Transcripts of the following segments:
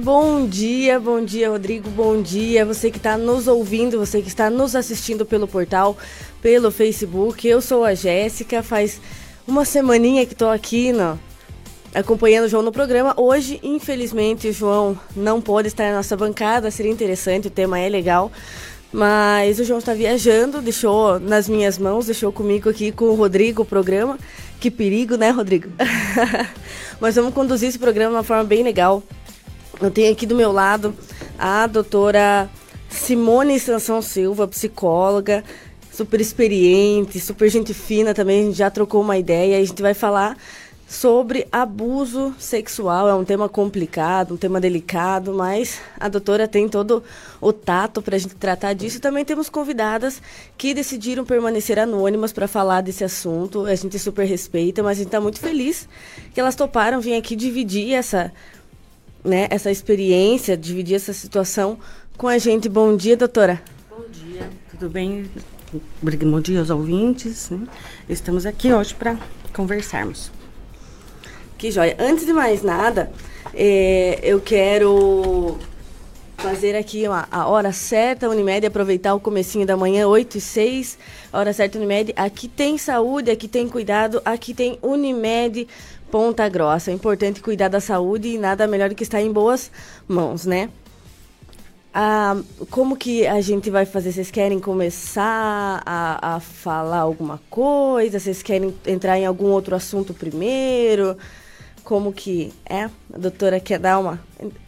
Bom dia, bom dia, Rodrigo. Bom dia, você que está nos ouvindo, você que está nos assistindo pelo portal, pelo Facebook. Eu sou a Jéssica, faz uma semaninha que estou aqui no, acompanhando o João no programa. Hoje, infelizmente, o João não pode estar na nossa bancada, seria interessante, o tema é legal. Mas o João está viajando, deixou nas minhas mãos, deixou comigo aqui com o Rodrigo o programa. Que perigo, né, Rodrigo? Mas vamos conduzir esse programa de uma forma bem legal. Eu tenho aqui do meu lado a doutora Simone Sansão Silva, psicóloga, super experiente, super gente fina também, a gente já trocou uma ideia. A gente vai falar sobre abuso sexual. É um tema complicado, um tema delicado, mas a doutora tem todo o tato para a gente tratar disso. Também temos convidadas que decidiram permanecer anônimas para falar desse assunto. A gente super respeita, mas a gente está muito feliz que elas toparam vir aqui dividir essa né, essa experiência, dividir essa situação com a gente. Bom dia, doutora. Bom dia, tudo bem? Bom dia aos ouvintes. Né? Estamos aqui hoje para conversarmos. Que joia. Antes de mais nada, é, eu quero fazer aqui uma, a hora certa, Unimed, aproveitar o comecinho da manhã, 8 e 6, hora certa Unimed. Aqui tem saúde, aqui tem cuidado, aqui tem Unimed Ponta Grossa. É importante cuidar da saúde e nada melhor do que estar em boas mãos, né? Ah, como que a gente vai fazer? Vocês querem começar a, a falar alguma coisa? Vocês querem entrar em algum outro assunto primeiro? Como que é? A doutora quer dar uma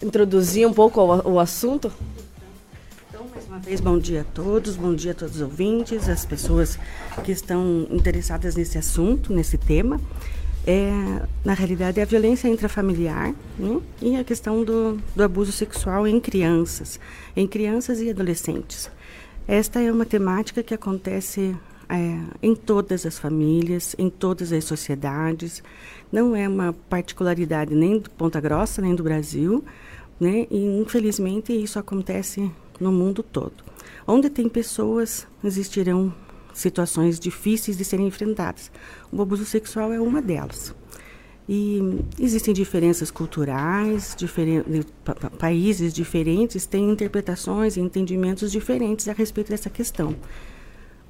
introduzir um pouco o, o assunto? Então, mais uma vez, bom dia a todos, bom dia a todos os ouvintes, as pessoas que estão interessadas nesse assunto, nesse tema é, na realidade, é a violência intrafamiliar né? e a questão do, do abuso sexual em crianças, em crianças e adolescentes. Esta é uma temática que acontece é, em todas as famílias, em todas as sociedades. Não é uma particularidade nem do Ponta Grossa, nem do Brasil, né? E infelizmente isso acontece no mundo todo. Onde tem pessoas, existirão situações difíceis de serem enfrentadas. O abuso sexual é uma delas. E existem diferenças culturais, diferen pa países diferentes têm interpretações e entendimentos diferentes a respeito dessa questão.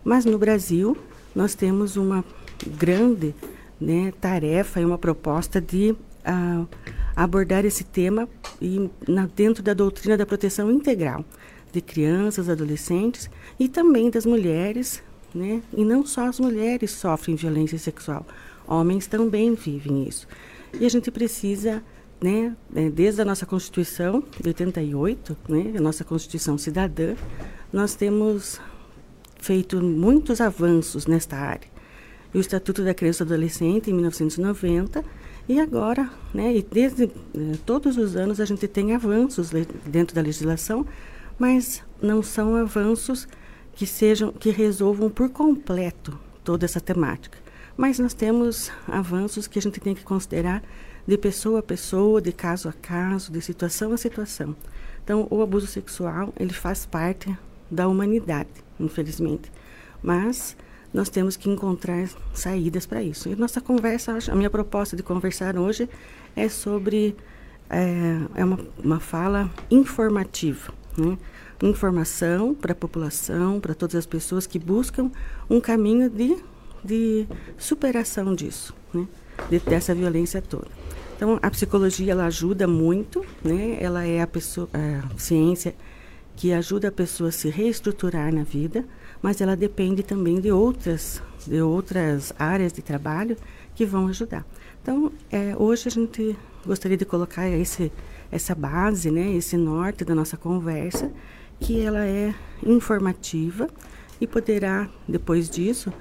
Mas no Brasil, nós temos uma grande né, tarefa e uma proposta de uh, abordar esse tema e, na, dentro da doutrina da proteção integral de crianças, adolescentes e também das mulheres, né? E não só as mulheres sofrem violência sexual, homens também vivem isso. E a gente precisa, né, é, desde a nossa Constituição de 88, né, a nossa Constituição cidadã, nós temos feito muitos avanços nesta área. O Estatuto da Criança e Adolescente, em 1990, e agora, né, e desde eh, todos os anos a gente tem avanços dentro da legislação, mas não são avanços que sejam que resolvam por completo toda essa temática. Mas nós temos avanços que a gente tem que considerar de pessoa a pessoa, de caso a caso, de situação a situação. Então, o abuso sexual, ele faz parte da humanidade, infelizmente. Mas nós temos que encontrar saídas para isso. E nossa conversa, a minha proposta de conversar hoje é sobre é, é uma, uma fala informativa, né? Informação para a população, para todas as pessoas que buscam um caminho de, de superação disso, né? de, dessa violência toda. Então, a psicologia ela ajuda muito, né? ela é a, pessoa, a ciência que ajuda a pessoa a se reestruturar na vida, mas ela depende também de outras, de outras áreas de trabalho que vão ajudar. Então, é, hoje a gente gostaria de colocar esse, essa base, né, esse norte da nossa conversa, que ela é informativa e poderá, depois disso,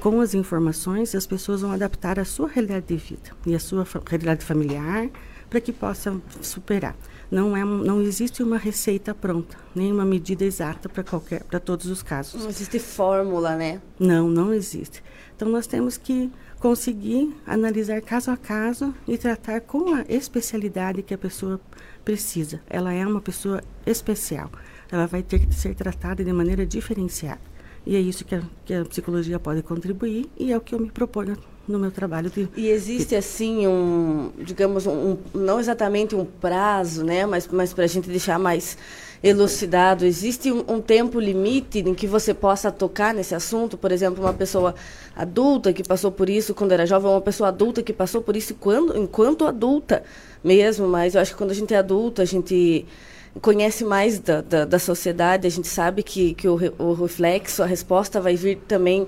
com as informações, as pessoas vão adaptar a sua realidade de vida e a sua realidade familiar para que possam superar. Não, é, não existe uma receita pronta, nem uma medida exata para qualquer, para todos os casos. Não existe fórmula, né? Não, não existe. Então nós temos que conseguir analisar caso a caso e tratar com a especialidade que a pessoa precisa. Ela é uma pessoa especial ela vai ter que ser tratada de maneira diferenciada. E é isso que a, que a psicologia pode contribuir e é o que eu me proponho no meu trabalho. De, e existe assim um, digamos, um, não exatamente um prazo, né, mas, mas para a gente deixar mais elucidado, existe um, um, tempo limite em que você possa tocar nesse assunto? Por exemplo, uma pessoa adulta que passou por isso quando era jovem, uma pessoa adulta que passou por isso quando, enquanto adulta mesmo, mas eu acho que quando a gente é adulto, a gente conhece mais da, da, da sociedade, a gente sabe que, que o, o reflexo, a resposta vai vir também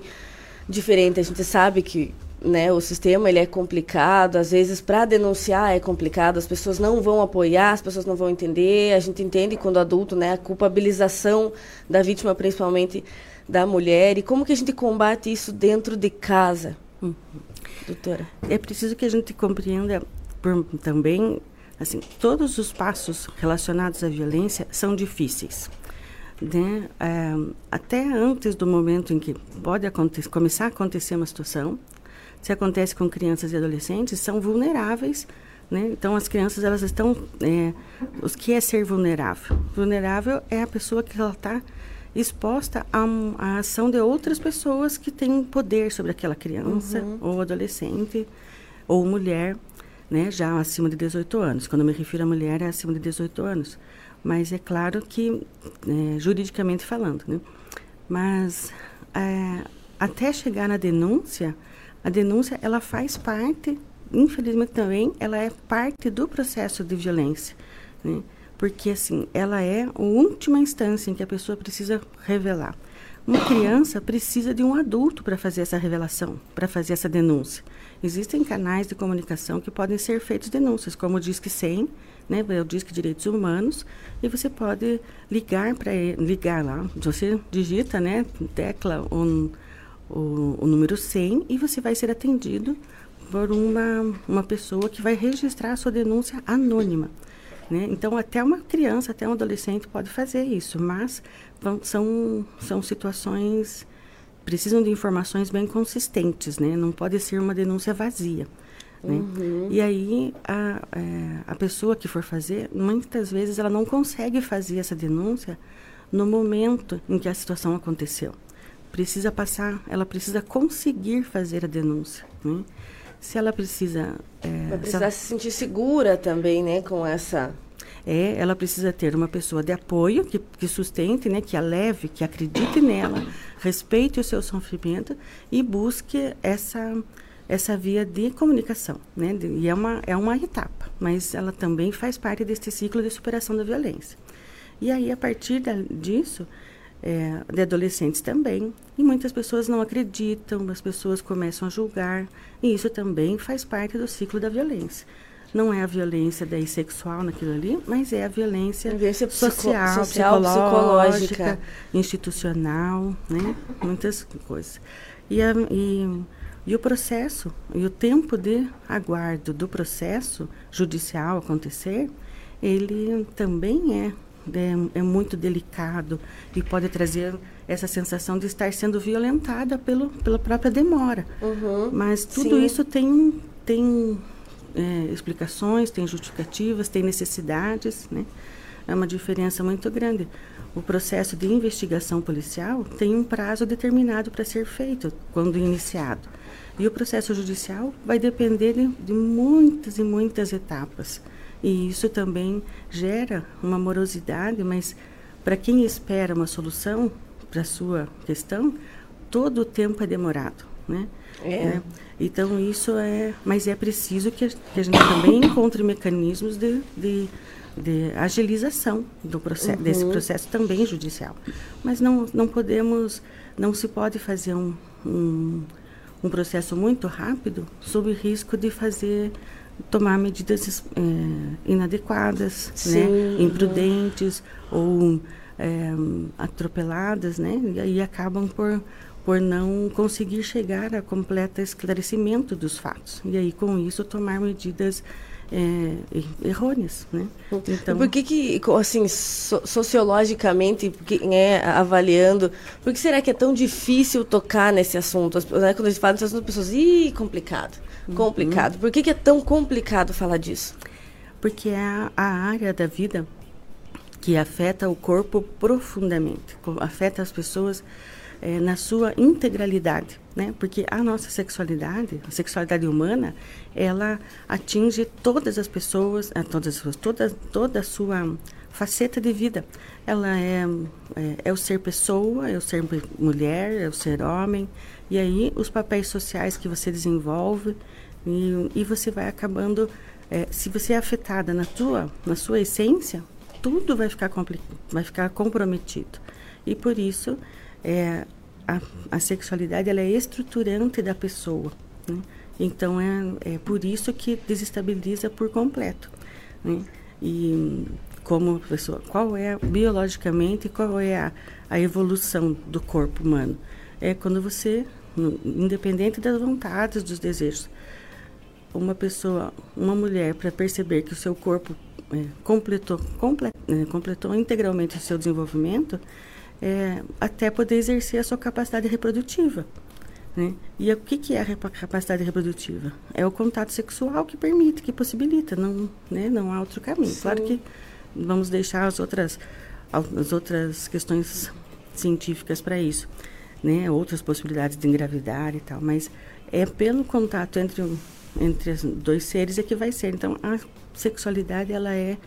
diferente. A gente sabe que né, o sistema ele é complicado, às vezes para denunciar é complicado, as pessoas não vão apoiar, as pessoas não vão entender. A gente entende quando adulto, né, a culpabilização da vítima, principalmente da mulher, e como que a gente combate isso dentro de casa, uhum. doutora? É preciso que a gente compreenda por, também, assim, todos os passos relacionados à violência são difíceis. Né? É, até antes do momento em que pode acontecer, começar a acontecer uma situação, se acontece com crianças e adolescentes, são vulneráveis. Né? Então, as crianças elas estão. É, os que é ser vulnerável? Vulnerável é a pessoa que ela está exposta à, à, ação de outras pessoas que têm poder sobre aquela criança uhum. ou adolescente ou mulher, né, já acima de 18 anos. Quando eu me refiro a mulher, é acima de 18 anos. Mas é claro que, é, juridicamente falando, né? Mas é, até chegar na denúncia, a denúncia ela faz parte, infelizmente também, ela é parte do processo de violência, né? Porque assim, ela é a última instância em que a pessoa precisa revelar. Uma criança precisa de um adulto para fazer essa revelação, para fazer essa denúncia. Existem canais de comunicação que podem ser feitos denúncias, como o Disque 100, né, é o Disque Direitos Humanos, e você pode ligar para ligar lá, você digita, né, tecla o, o número 100 e você vai ser atendido por uma, uma pessoa que vai registrar a sua denúncia anônima. Né? Então, até uma criança, até um adolescente pode fazer isso, mas vão, são, são situações precisam de informações bem consistentes, né? Não pode ser uma denúncia vazia. Né? Uhum. E aí a, é, a pessoa que for fazer, muitas vezes ela não consegue fazer essa denúncia no momento em que a situação aconteceu precisa passar, ela precisa conseguir fazer a denúncia. Né? Se ela precisa. É, Vai precisar se, se sentir segura também, né, com essa. É, ela precisa ter uma pessoa de apoio que, que sustente, né, que a leve, que acredite nela, respeite o seu sofrimento e busque essa essa via de comunicação, né? E é uma é uma etapa, mas ela também faz parte desse ciclo de superação da violência. E aí a partir da, disso é, de adolescentes também. E muitas pessoas não acreditam, as pessoas começam a julgar, e isso também faz parte do ciclo da violência. Não é a violência daí sexual naquilo ali, mas é a violência, a violência social, social psicológica, psicológica, institucional, né? muitas coisas. E, a, e, e o processo, e o tempo de aguardo do processo judicial acontecer, ele também é é, é, muito delicado e pode trazer essa sensação de estar sendo violentada pelo, pela própria demora. Uhum, Mas tudo sim. isso tem, tem é, explicações, tem justificativas, tem necessidades, né? É uma diferença muito grande. O processo de investigação policial tem um prazo determinado para ser feito quando iniciado. E o processo judicial vai depender de, de muitas e muitas etapas. E isso também gera uma morosidade, mas para quem espera uma solução para a sua questão, todo o tempo é demorado, né? É. é. Então isso é, mas é preciso que a, que a gente também encontre mecanismos de, de, de agilização do processo, uhum. desse processo também judicial. Mas não, não podemos, não se pode fazer um, um, um processo muito rápido sob risco de fazer tomar medidas é, inadequadas, né, imprudentes ou é, atropeladas, né, e aí acabam por por não conseguir chegar a completo esclarecimento dos fatos e aí com isso tomar medidas é, errôneas, né? Então, por que que, assim, so, sociologicamente, porque, né, avaliando, por que será que é tão difícil tocar nesse assunto? Né, quando a gente fala desse assunto, as pessoas, ih, complicado. Complicado. Uhum. Por que, que, é tão complicado falar disso? Porque é a, a área da vida que afeta o corpo profundamente, afeta as pessoas é, na sua integralidade, né? Porque a nossa sexualidade, a sexualidade humana, ela atinge todas as pessoas, a todas as pessoas, toda toda a sua faceta de vida. Ela é, é, é, o ser pessoa, é o ser mulher, é o ser homem, e aí os papéis sociais que você desenvolve, e, e você vai acabando, é, se você é afetada na, tua, na sua essência, tudo vai ficar, vai ficar comprometido. E por isso, é, a, a sexualidade ela é estruturante da pessoa. Né? Então, é, é por isso que desestabiliza por completo. Né? E como pessoa, qual é biologicamente, qual é a, a evolução do corpo humano? É quando você, independente das vontades, dos desejos, uma pessoa, uma mulher, para perceber que o seu corpo é, completou, comple, é, completou integralmente o seu desenvolvimento, é, até poder exercer a sua capacidade reprodutiva. Né? E o que, que é a capacidade reprodutiva? É o contato sexual que permite, que possibilita, não, né? não há outro caminho. Sim. Claro que vamos deixar as outras, as outras questões científicas para isso, né? outras possibilidades de engravidar e tal, mas é pelo contato entre, entre os dois seres é que vai ser. Então, a sexualidade ela é,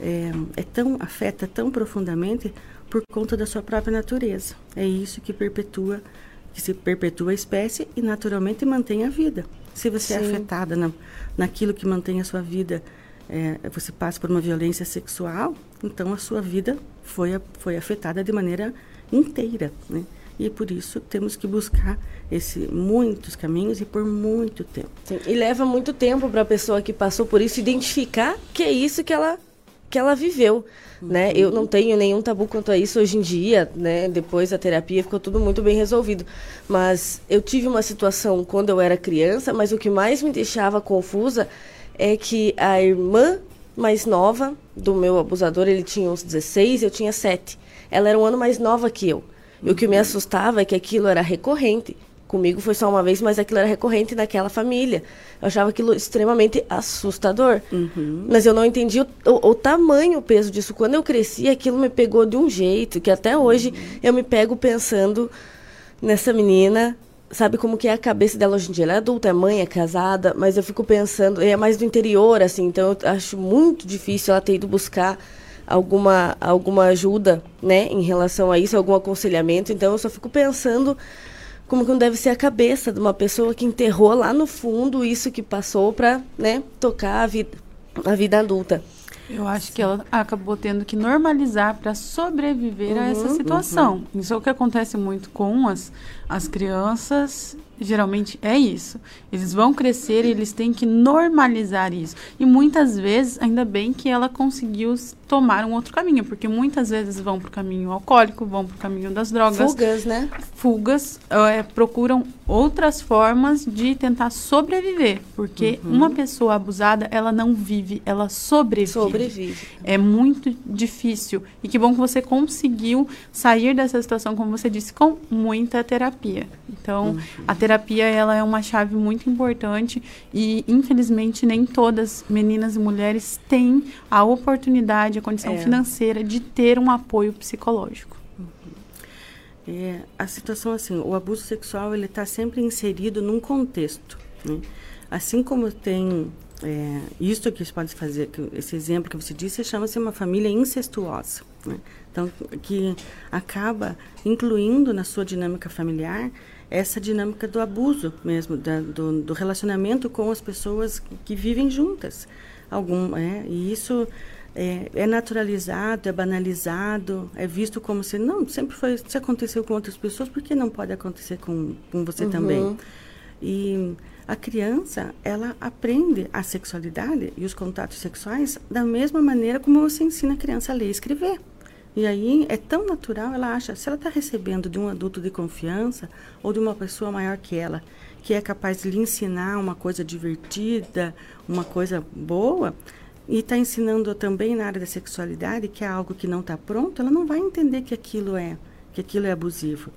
é, é tão afeta tão profundamente por conta da sua própria natureza. É isso que perpetua, que se perpetua a espécie e naturalmente mantém a vida. Se você é Sim. é afetada na, naquilo que mantém a sua vida, é, você passa por uma violência sexual, então a sua vida foi, foi afetada de maneira inteira, né? E por isso temos que buscar esse muitos caminhos e por muito tempo. Sim, e leva muito tempo para a pessoa que passou por isso identificar que é isso que ela que ela viveu, uhum. né? Eu não tenho nenhum tabu quanto a isso hoje em dia, né? Depois da terapia ficou tudo muito bem resolvido. Mas eu tive uma situação quando eu era criança, mas o que mais me deixava confusa é que a irmã mais nova do meu abusador, ele tinha uns 16, eu tinha 7. Ela era um ano mais nova que eu. E o que me assustava é que aquilo era recorrente. Comigo foi só uma vez, mas aquilo era recorrente naquela família. Eu achava aquilo extremamente assustador. Uhum. Mas eu não entendi o, o, o, tamanho, o peso disso. Quando eu cresci, aquilo me pegou de um jeito que até hoje uhum. eu me pego pensando nessa menina. Sabe como que é a cabeça dela hoje em dia? Ela é adulta, é mãe, é casada, mas eu fico pensando, é mais do interior, assim, então eu acho muito difícil ela ter ido buscar alguma, alguma ajuda, né, em relação a isso, algum aconselhamento. Então eu só fico pensando como que não deve ser a cabeça de uma pessoa que enterrou lá no fundo isso que passou para, né, tocar a vida, a vida adulta. Eu acho que ela acabou tendo que normalizar para sobreviver uhum, a essa uhum, situação. Uhum. Isso é o que acontece muito com as, as crianças geralmente é isso. Eles vão crescer e eles têm que normalizar isso. E muitas vezes, ainda bem que ela conseguiu tomar um outro caminho, porque muitas vezes vão para o caminho alcoólico, vão para o caminho das drogas. Fugas, né? Fugas, é, procuram outras formas de tentar sobreviver, porque uhum. uma pessoa abusada, ela não vive, ela sobrevive. Sobrevive. É muito difícil. E que bom que você conseguiu sair dessa situação, como você disse, com muita terapia. Então, uhum. a terapia ela é uma chave muito importante e infelizmente nem todas meninas e mulheres têm a oportunidade, a condição é. financeira de ter um apoio psicológico. Uhum. É, a situação assim, o abuso sexual ele está sempre inserido num contexto. Né? Assim como tem é, isso que pode fazer, que esse exemplo que você disse, chama-se uma família incestuosa. Né? Então, que acaba incluindo na sua dinâmica familiar essa dinâmica do abuso mesmo, da, do, do, relacionamento com as pessoas que vivem juntas. Algum, é, e isso é, é, naturalizado, é banalizado, é visto como se não sempre foi, se aconteceu com outras pessoas, por que não pode acontecer com, com você uhum. também? E a criança, ela aprende a sexualidade e os contatos sexuais da mesma maneira como você ensina a criança a ler e escrever. E aí é tão natural, ela acha, se ela está recebendo de um adulto de confiança ou de uma pessoa maior que ela, que é capaz de lhe ensinar uma coisa divertida, uma coisa boa, e está ensinando também na área da sexualidade, que é algo que não está pronto, ela não vai entender que aquilo é, que aquilo é abusivo.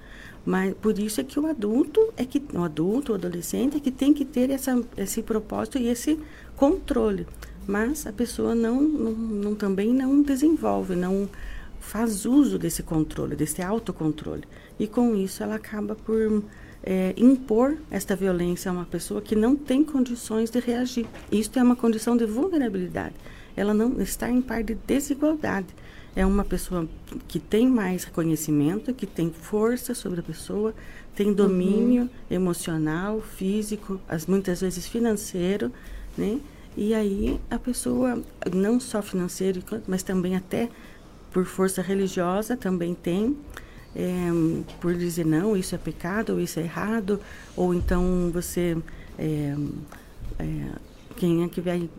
Mas por isso é que o adulto é que o adulto, o adolescente é que tem que ter essa, esse propósito e esse controle. Mas a pessoa não, não, não também não desenvolve, não faz uso desse controle, desse autocontrole. E com isso ela acaba por é, impor esta violência a uma pessoa que não tem condições de reagir. Isto é uma condição de vulnerabilidade. Ela não está em par de desigualdade. É uma pessoa que tem mais conhecimento, que tem força sobre a pessoa, tem domínio uhum. emocional, físico, as, muitas vezes financeiro, né? E aí a pessoa, não só financeiro, mas também até por força religiosa, também tem, é, por dizer não, isso é pecado, ou isso é errado, ou então você, é, é, quem é que vai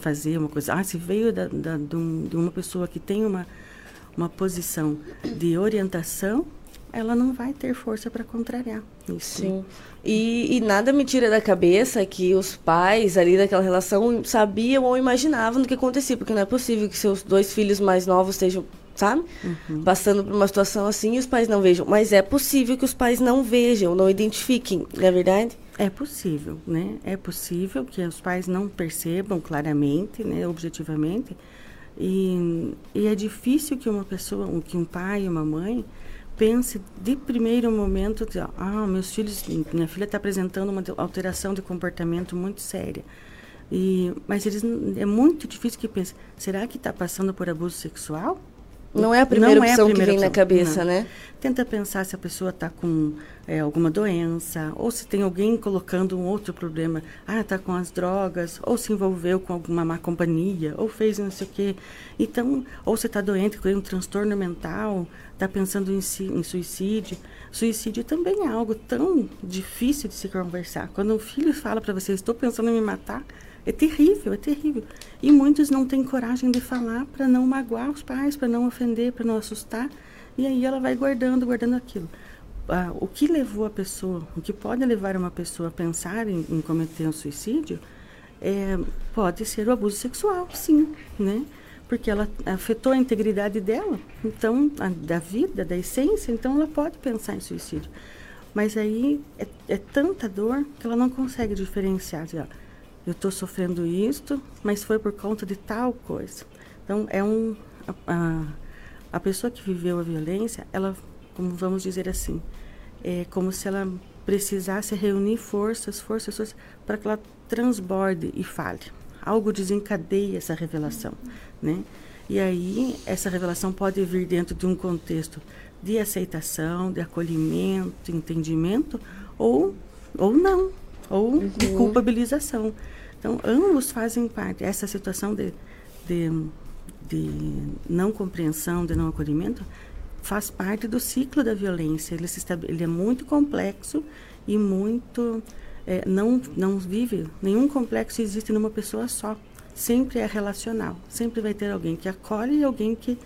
fazer uma coisa? Ah, se veio da, da, de uma pessoa que tem uma, uma posição de orientação, ela não vai ter força para contrariar isso. Sim. E, e, nada me tira da cabeça que os pais ali daquela relação sabiam ou imaginavam do que acontecia, porque não é possível que seus dois filhos mais novos estejam, sabe? Uhum. Passando por uma situação assim e os pais não vejam. Mas é possível que os pais não vejam, não identifiquem, não é verdade? É possível, né? É possível que os pais não percebam claramente, né, objetivamente. E, e é difícil que uma pessoa, que um pai uma mãe pense de primeiro momento, ah, meus filhos, minha filha está apresentando uma alteração de comportamento muito séria. E, mas eles é muito difícil que pense, será que está passando por abuso sexual? Não é a primeira não opção é a primeira que vem opção. na cabeça, não. né? Tenta pensar se a pessoa está com é, alguma doença, ou se tem alguém colocando um outro problema. Ah, está com as drogas, ou se envolveu com alguma má companhia, ou fez não sei o quê. Então, ou se está doente, com um transtorno mental, está pensando em, si, em suicídio. Suicídio também é algo tão difícil de se conversar. Quando um filho fala para você, estou pensando em me matar, é terrível, é terrível. E muitos não têm coragem de falar para não magoar os pais, para não ofender, para não assustar. E aí ela vai guardando, guardando aquilo. Ah, o que levou a pessoa, o que pode levar uma pessoa a pensar em, em cometer um suicídio, é, pode ser o abuso sexual, sim, né? Porque ela afetou a integridade dela, então, a, da vida, da essência, então ela pode pensar em suicídio. Mas aí é, é tanta dor que ela não consegue diferenciar. Dizer, eu estou sofrendo isto, mas foi por conta de tal coisa. Então, é um. A, a pessoa que viveu a violência, ela, como vamos dizer assim, é como se ela precisasse reunir forças, forças, forças, para que ela transborde e fale. Algo desencadeia essa revelação, né? E aí, essa revelação pode vir dentro de um contexto de aceitação, de acolhimento, entendimento, ou, ou não, ou uhum. de culpabilização. Então, ambos fazem parte. Essa situação de, de, de não compreensão, de não acolhimento, faz parte do ciclo da violência. Ele, ele é muito complexo e muito. É, não, não vive. Nenhum complexo existe numa pessoa só. Sempre é relacional. Sempre vai ter alguém que acolhe e alguém que,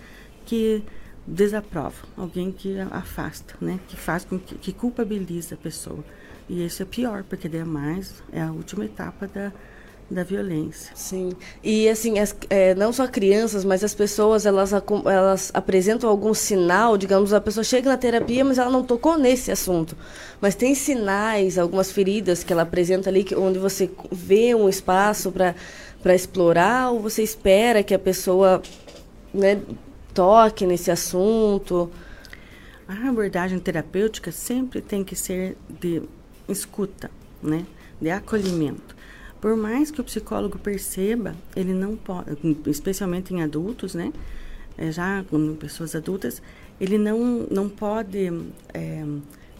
que desaprova, alguém que afasta, né? que faz com que, que culpabiliza a pessoa. E isso é pior, porque daí é mais, é a última etapa da, da violência. Sim. E assim, as, é, não só crianças, mas as pessoas, elas, elas apresentam algum sinal, digamos, a pessoa chega na terapia, mas ela não tocou nesse assunto. Mas tem sinais, algumas feridas que ela apresenta ali, que, onde você vê um espaço para explorar, ou você espera que a pessoa né, toque nesse assunto? A abordagem terapêutica sempre tem que ser de escuta, né? De acolhimento. Por mais que o psicólogo perceba, ele não pode, especialmente em adultos, né? É, já com pessoas adultas, ele não, não pode é,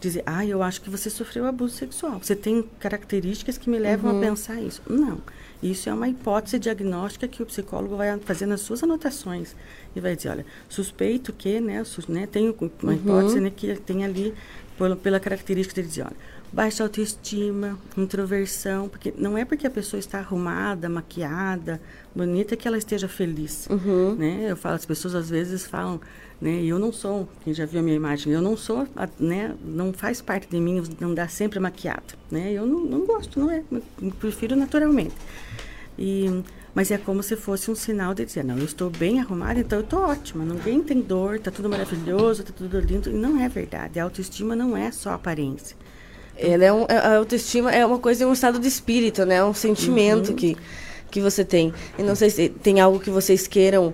dizer, ah, eu acho que você sofreu abuso sexual. Você tem características que me levam uhum. a pensar isso. Não. Isso é uma hipótese diagnóstica que o psicólogo vai fazer nas suas anotações. E vai dizer, olha, suspeito que, né, né tem uma uhum. hipótese né, que tem ali, pela, pela característica de dizer, olha, baixa autoestima, introversão, porque não é porque a pessoa está arrumada, maquiada, bonita que ela esteja feliz, uhum. né? Eu falo, as pessoas às vezes falam, né? Eu não sou, quem já viu a minha imagem, eu não sou, né? Não faz parte de mim não dar sempre maquiada, né? Eu não, não gosto, não é, prefiro naturalmente. E mas é como se fosse um sinal de dizer, não, eu estou bem arrumada, então eu estou ótima, ninguém tem dor, está tudo maravilhoso, está tudo lindo. E não é verdade. A autoestima não é só aparência. Ela é um, a autoestima é uma coisa, é um estado de espírito, né? É um sentimento uhum. que, que você tem. E não sei se tem algo que vocês queiram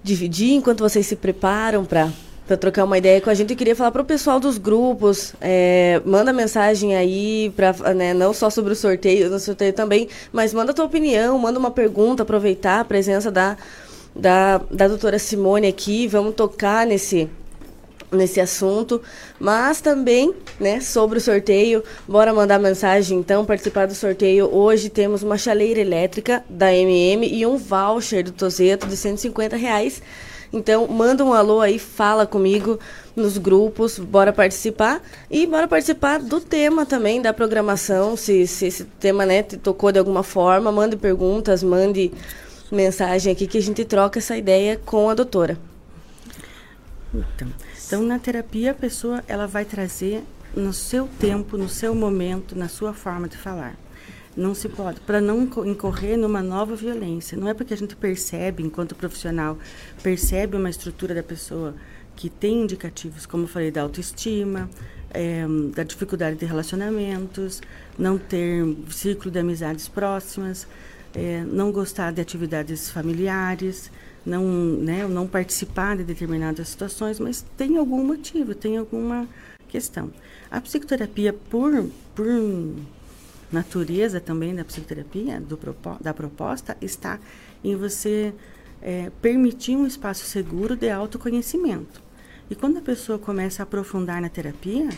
dividir enquanto vocês se preparam para para trocar uma ideia com a gente. Eu queria falar para o pessoal dos grupos, é, manda mensagem aí, pra, né, não só sobre o sorteio, no sorteio também, mas manda a tua opinião, manda uma pergunta, aproveitar a presença da, da, da doutora Simone aqui, vamos tocar nesse, nesse assunto, mas também, né, sobre o sorteio, bora mandar mensagem então, participar do sorteio. Hoje temos uma chaleira elétrica da MM e um voucher do Tozeto de 150 reais então, manda um alô aí, fala comigo nos grupos, bora participar. E bora participar do tema também, da programação, se, se esse tema né, te tocou de alguma forma, mande perguntas, mande mensagem aqui que a gente troca essa ideia com a doutora. Então, então na terapia a pessoa ela vai trazer no seu tempo, no seu momento, na sua forma de falar. Não se pode, para não incorrer numa nova violência. Não é porque a gente percebe, enquanto profissional, percebe uma estrutura da pessoa que tem indicativos, como eu falei, da autoestima, é, da dificuldade de relacionamentos, não ter ciclo de amizades próximas, é, não gostar de atividades familiares, não, né, não participar de determinadas situações, mas tem algum motivo, tem alguma questão. A psicoterapia, por, por natureza também da psicoterapia, do, da proposta, está em você é, permitir um espaço seguro de autoconhecimento. E quando a pessoa começa a aprofundar na terapia,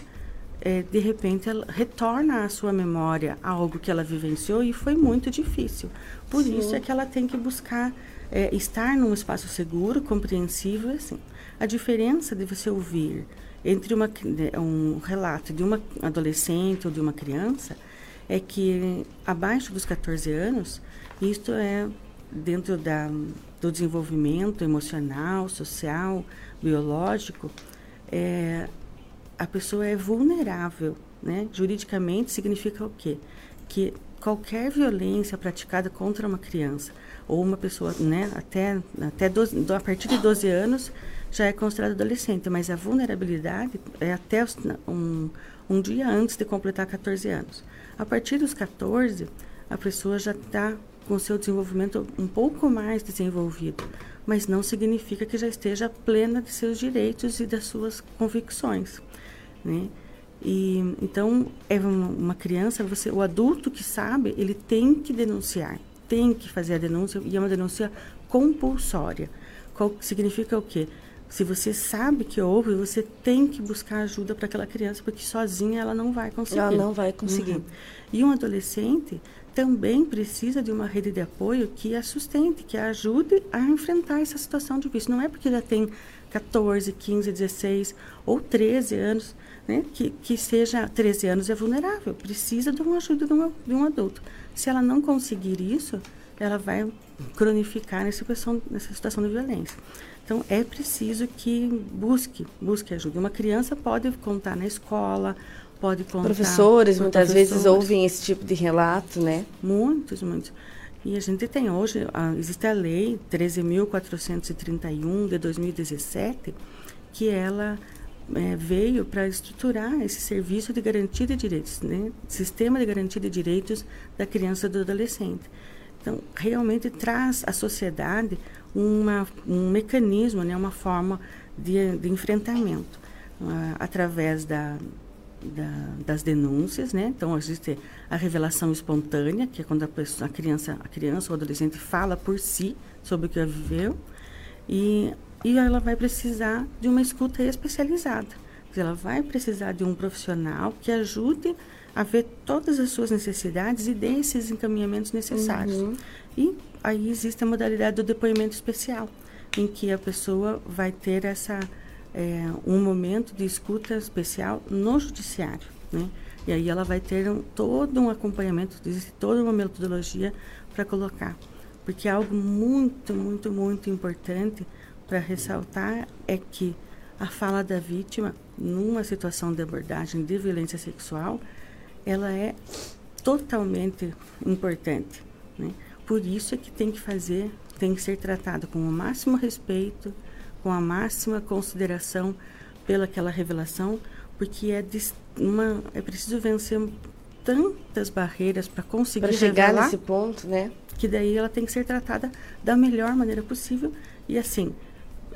é, de repente ela retorna à sua memória algo que ela vivenciou e foi muito difícil. Por Sim. isso é que ela tem que buscar é, estar num espaço seguro, compreensível, assim. A diferença de você ouvir entre uma, um relato de uma adolescente ou de uma criança é que abaixo dos 14 anos, isto é dentro da, do desenvolvimento emocional, social, biológico, é, a pessoa é vulnerável. Né? Juridicamente significa o quê? Que qualquer violência praticada contra uma criança ou uma pessoa, né, até, até 12, a partir de 12 anos já é considerado adolescente, mas a vulnerabilidade é até um, um dia antes de completar 14 anos. A partir dos 14, a pessoa já está com seu desenvolvimento um pouco mais desenvolvido, mas não significa que já esteja plena de seus direitos e das suas convicções, né? E então é uma criança, você, o adulto que sabe, ele tem que denunciar, tem que fazer a denúncia e é uma denúncia compulsória. Qual significa o quê? Se você sabe que houve, você tem que buscar ajuda para aquela criança, porque sozinha ela não vai conseguir. Ela não vai conseguir. Uhum. E um adolescente também precisa de uma rede de apoio que a sustente, que a ajude a enfrentar essa situação difícil. Não é porque já tem 14, 15, 16 ou 13 anos, né, que, que seja 13 anos é vulnerável, precisa de uma ajuda de, de um adulto. Se ela não conseguir isso, ela vai cronificar nessa situação, nessa situação de violência. Então é preciso que busque, busque ajuda. Uma criança pode contar na escola, pode contar. Professores muitas professores. vezes ouvem esse tipo de relato, né? Muitos, muitos. E a gente tem hoje, a, existe a lei 13.431 de 2017, que ela é, veio para estruturar esse serviço de garantia de direitos, né? Sistema de garantia de direitos da criança e do adolescente. Então, realmente traz à sociedade uma, um mecanismo, né, uma forma de, de enfrentamento uh, através da, da, das denúncias, né? Então existe a revelação espontânea, que é quando a, pessoa, a criança, a criança ou adolescente fala por si sobre o que viveu, e, e ela vai precisar de uma escuta especializada. Ela vai precisar de um profissional que ajude a ver todas as suas necessidades e dê esses encaminhamentos necessários. Uhum. E aí existe a modalidade do depoimento especial, em que a pessoa vai ter essa é, um momento de escuta especial no judiciário, né? E aí ela vai ter um, todo um acompanhamento, existe toda uma metodologia para colocar, porque algo muito, muito, muito importante para ressaltar é que a fala da vítima numa situação de abordagem de violência sexual, ela é totalmente importante, né? Por isso é que tem que fazer, tem que ser tratado com o máximo respeito, com a máxima consideração pelaquela revelação, porque é uma é preciso vencer tantas barreiras para conseguir pra chegar nesse ponto, né? Que daí ela tem que ser tratada da melhor maneira possível e assim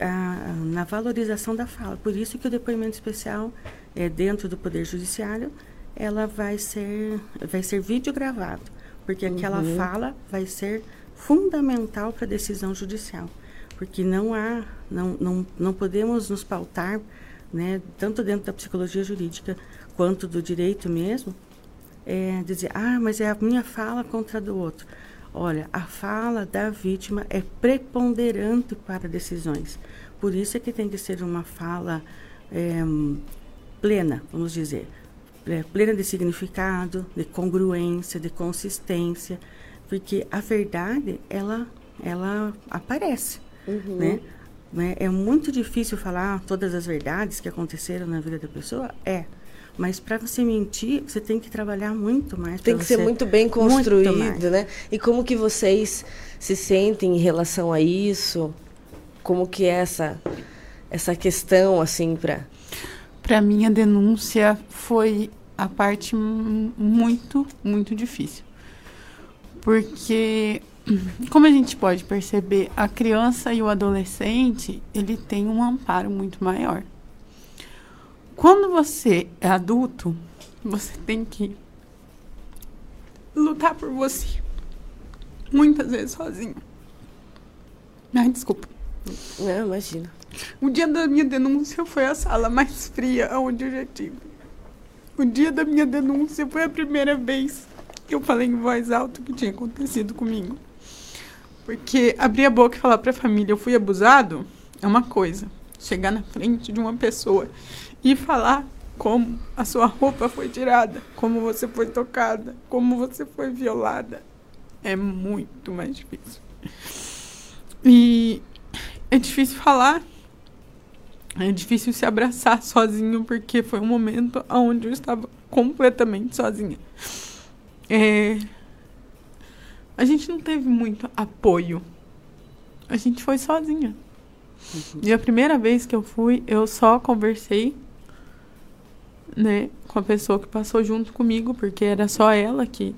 a, na valorização da fala. Por isso que o depoimento especial é dentro do Poder Judiciário, ela vai ser, vai ser vídeo gravado, porque uhum. aquela fala vai ser fundamental para a decisão judicial, porque não há, não, não, não podemos nos pautar, né, tanto dentro da psicologia jurídica quanto do direito mesmo, é, dizer, ah, mas é a minha fala contra a do outro. Olha, a fala da vítima é preponderante para decisões. Por isso é que tem que ser uma fala é, plena, vamos dizer. É, plena de significado, de congruência, de consistência. Porque a verdade, ela, ela aparece, uhum. né? né? É muito difícil falar todas as verdades que aconteceram na vida da pessoa? É. Mas para você mentir, você tem que trabalhar muito mais. Tem que ser muito bem construído, muito né? E como que vocês se sentem em relação a isso? Como que é essa essa questão assim para para mim a denúncia foi a parte muito muito difícil porque como a gente pode perceber a criança e o adolescente ele tem um amparo muito maior quando você é adulto, você tem que lutar por você. Muitas vezes sozinho. Ai, desculpa. Não, imagina. O dia da minha denúncia foi a sala mais fria onde eu já tive. O dia da minha denúncia foi a primeira vez que eu falei em voz alta o que tinha acontecido comigo. Porque abrir a boca e falar pra família eu fui abusado é uma coisa. Chegar na frente de uma pessoa e falar como a sua roupa foi tirada, como você foi tocada, como você foi violada. É muito mais difícil. E é difícil falar. É difícil se abraçar sozinho, porque foi um momento onde eu estava completamente sozinha. É... A gente não teve muito apoio. A gente foi sozinha. Uhum. E a primeira vez que eu fui, eu só conversei né, com a pessoa que passou junto comigo, porque era só ela que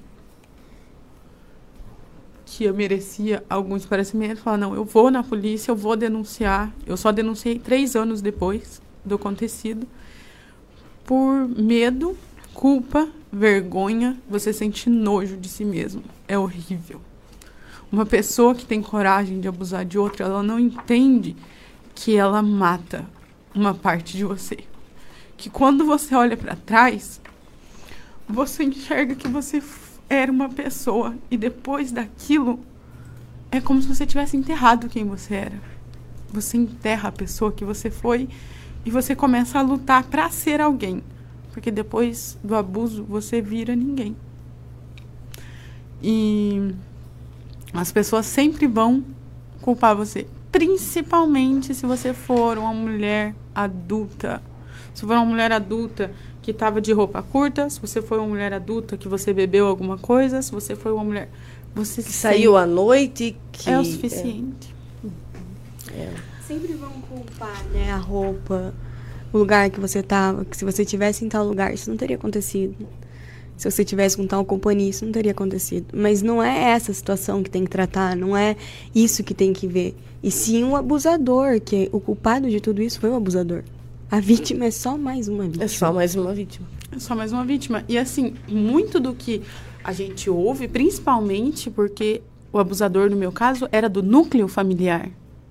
que eu merecia algum esclarecimento, falar, não, eu vou na polícia, eu vou denunciar. Eu só denunciei três anos depois do acontecido, por medo, culpa, vergonha, você sente nojo de si mesmo. É horrível. Uma pessoa que tem coragem de abusar de outra, ela não entende que ela mata uma parte de você que quando você olha para trás, você enxerga que você era uma pessoa e depois daquilo é como se você tivesse enterrado quem você era. Você enterra a pessoa que você foi e você começa a lutar para ser alguém, porque depois do abuso você vira ninguém. E as pessoas sempre vão culpar você, principalmente se você for uma mulher adulta se for uma mulher adulta que estava de roupa curta, se você foi uma mulher adulta que você bebeu alguma coisa, se você foi uma mulher. Você que saiu à noite. Que é o suficiente. É. É. Sempre vão culpar, né? A roupa, o lugar que você estava. Que se você tivesse em tal lugar, isso não teria acontecido. Se você tivesse com tal companhia, isso não teria acontecido. Mas não é essa situação que tem que tratar, não é isso que tem que ver. E sim o abusador, que o culpado de tudo isso foi o abusador. A vítima é só mais uma vítima. É só mais uma vítima. É só mais uma vítima. E assim, muito do que a gente ouve, principalmente porque o abusador, no meu caso, era do núcleo familiar.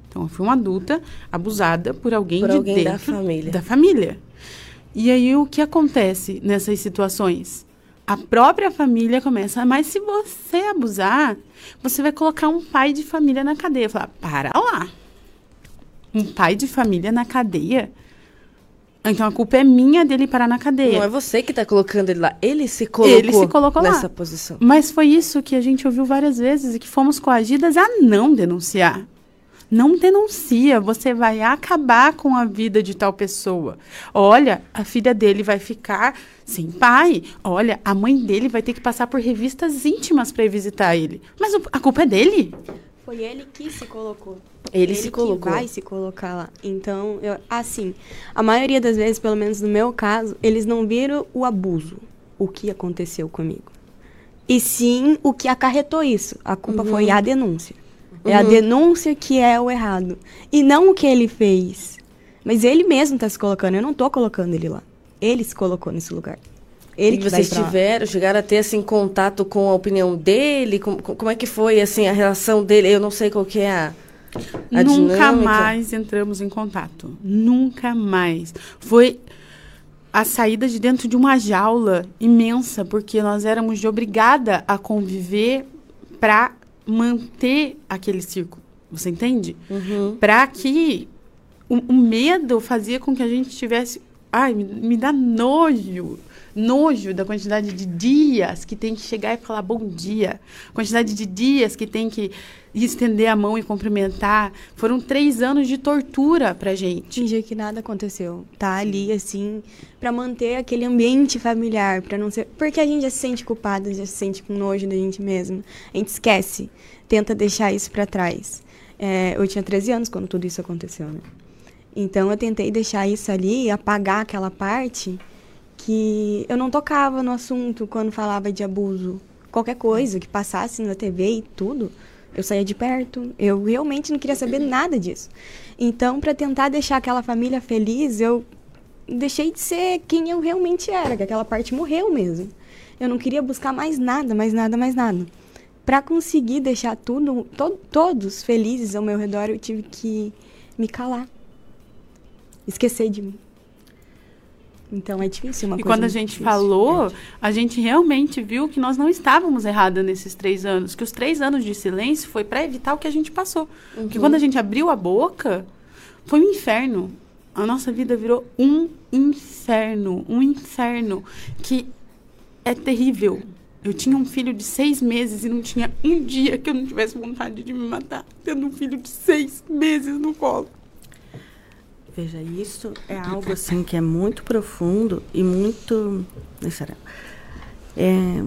Então, eu fui uma adulta abusada por alguém por de alguém dentro da família. da família. E aí, o que acontece nessas situações? A própria família começa, mas se você abusar, você vai colocar um pai de família na cadeia. Falar, para lá. Um pai de família na cadeia? Então a culpa é minha dele parar na cadeia. Não é você que está colocando ele lá. Ele se colocou, ele se colocou nessa lá. posição. Mas foi isso que a gente ouviu várias vezes e que fomos coagidas a não denunciar. Não denuncia, você vai acabar com a vida de tal pessoa. Olha, a filha dele vai ficar sem pai. Olha, a mãe dele vai ter que passar por revistas íntimas para ir visitar ele. Mas a culpa é dele. Foi ele que se colocou. Ele, ele se colocou. vai se colocar lá. Então, eu, assim, a maioria das vezes, pelo menos no meu caso, eles não viram o abuso, o que aconteceu comigo. E sim o que acarretou isso. A culpa uhum. foi a denúncia. Uhum. É a denúncia que é o errado. E não o que ele fez. Mas ele mesmo está se colocando. Eu não estou colocando ele lá. Ele se colocou nesse lugar. Ele e que vocês tiveram, chegaram a ter assim contato com a opinião dele? Com, com- como é que foi assim a relação dele? Eu não sei qual que é a, a Nunca dinâmica. mais entramos em contato. Nunca mais. Foi a saída de dentro de uma jaula imensa, porque nós éramos de obrigada a conviver para manter aquele círculo. Você entende? Uhum. Para que o, o medo fazia com que a gente tivesse. Ai, me, me dá nojo. Nojo da quantidade de dias que tem que chegar e falar bom dia. Quantidade de dias que tem que estender a mão e cumprimentar. Foram três anos de tortura pra gente. Fingir que nada aconteceu. Tá ali, assim, pra manter aquele ambiente familiar, para não ser. Porque a gente já se sente culpada, já se sente com nojo da gente mesmo. A gente esquece, tenta deixar isso pra trás. É, eu tinha 13 anos quando tudo isso aconteceu, né? Então eu tentei deixar isso ali, apagar aquela parte que eu não tocava no assunto quando falava de abuso. Qualquer coisa que passasse na TV e tudo, eu saía de perto. Eu realmente não queria saber nada disso. Então, para tentar deixar aquela família feliz, eu deixei de ser quem eu realmente era, que aquela parte morreu mesmo. Eu não queria buscar mais nada, mais nada, mais nada. Para conseguir deixar tudo, to- todos felizes ao meu redor, eu tive que me calar. Esquecer de mim. Então é difícil uma E coisa quando a gente difícil. falou, a gente realmente viu que nós não estávamos erradas nesses três anos. Que os três anos de silêncio foi para evitar o que a gente passou. Porque quando a gente abriu a boca, foi um inferno. A nossa vida virou um inferno. Um inferno que é terrível. Eu tinha um filho de seis meses e não tinha um dia que eu não tivesse vontade de me matar. Tendo um filho de seis meses no colo. Veja, isso é algo assim que é muito profundo e muito. É,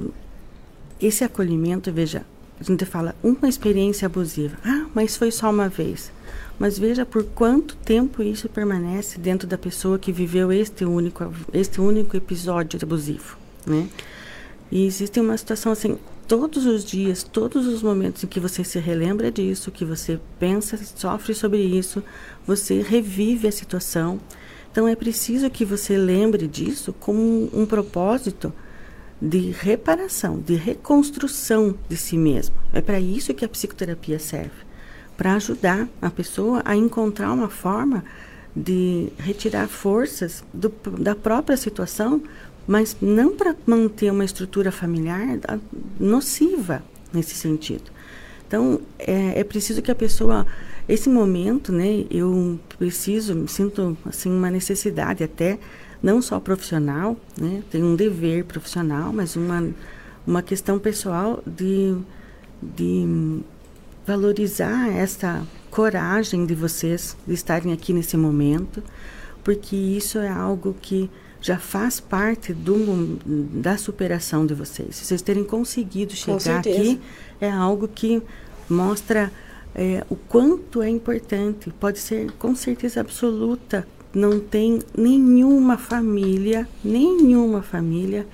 esse acolhimento, veja, a gente fala uma experiência abusiva. Ah, mas foi só uma vez. Mas veja por quanto tempo isso permanece dentro da pessoa que viveu este único, este único episódio abusivo, né? E existe uma situação assim, todos os dias, todos os momentos em que você se relembra disso, que você pensa, sofre sobre isso, você revive a situação. Então é preciso que você lembre disso como um, um propósito de reparação, de reconstrução de si mesmo. É para isso que a psicoterapia serve, para ajudar a pessoa a encontrar uma forma de retirar forças do, da própria situação, mas não para manter uma estrutura familiar nociva nesse sentido. Então, é, é preciso que a pessoa, esse momento, né, eu preciso, sinto assim uma necessidade até não só profissional, né, tem um dever profissional, mas uma uma questão pessoal de de valorizar essa coragem de vocês de estarem aqui nesse momento, porque isso é algo que já faz parte do, da superação de vocês. Vocês terem conseguido chegar aqui é algo que mostra é, o quanto é importante. Pode ser com certeza absoluta. Não tem nenhuma família, nenhuma família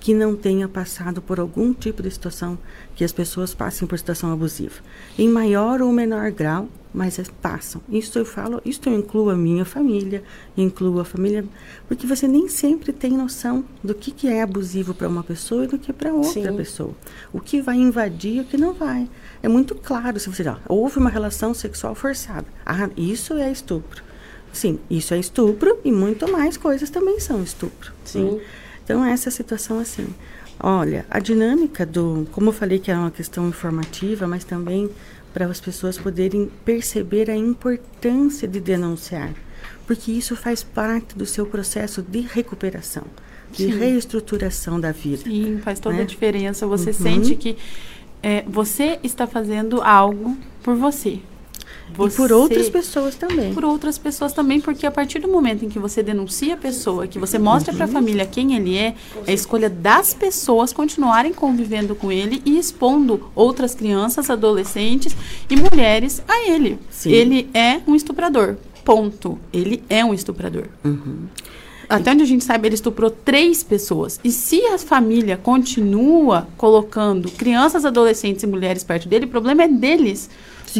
que não tenha passado por algum tipo de situação que as pessoas passem por situação abusiva. Em maior ou menor grau, mas es- passam. Isso eu falo, isso eu incluo a minha família, incluo a família, porque você nem sempre tem noção do que, que é abusivo para uma pessoa e do que para outra Sim. pessoa. O que vai invadir e o que não vai. É muito claro se você, ó, houve uma relação sexual forçada. Ah, isso é estupro. Sim, isso é estupro e muito mais coisas também são estupro. Sim. né? Então, essa situação assim. Olha, a dinâmica do. Como eu falei que é uma questão informativa, mas também para as pessoas poderem perceber a importância de denunciar. Porque isso faz parte do seu processo de recuperação, de reestruturação da vida. Sim, faz toda né? a diferença. Você Uhum. sente que é, você está fazendo algo por você. E por outras pessoas também. por outras pessoas também, porque a partir do momento em que você denuncia a pessoa, que você mostra Uhum. para a família quem ele é, é a escolha das pessoas continuarem convivendo com ele e expondo outras crianças, adolescentes e mulheres a ele. Sim. Ele é um estuprador. Ponto. Ele é um estuprador. Uhum. Até onde a gente sabe, ele estuprou três pessoas. E se a família continua colocando crianças, adolescentes e mulheres perto dele, o problema é deles.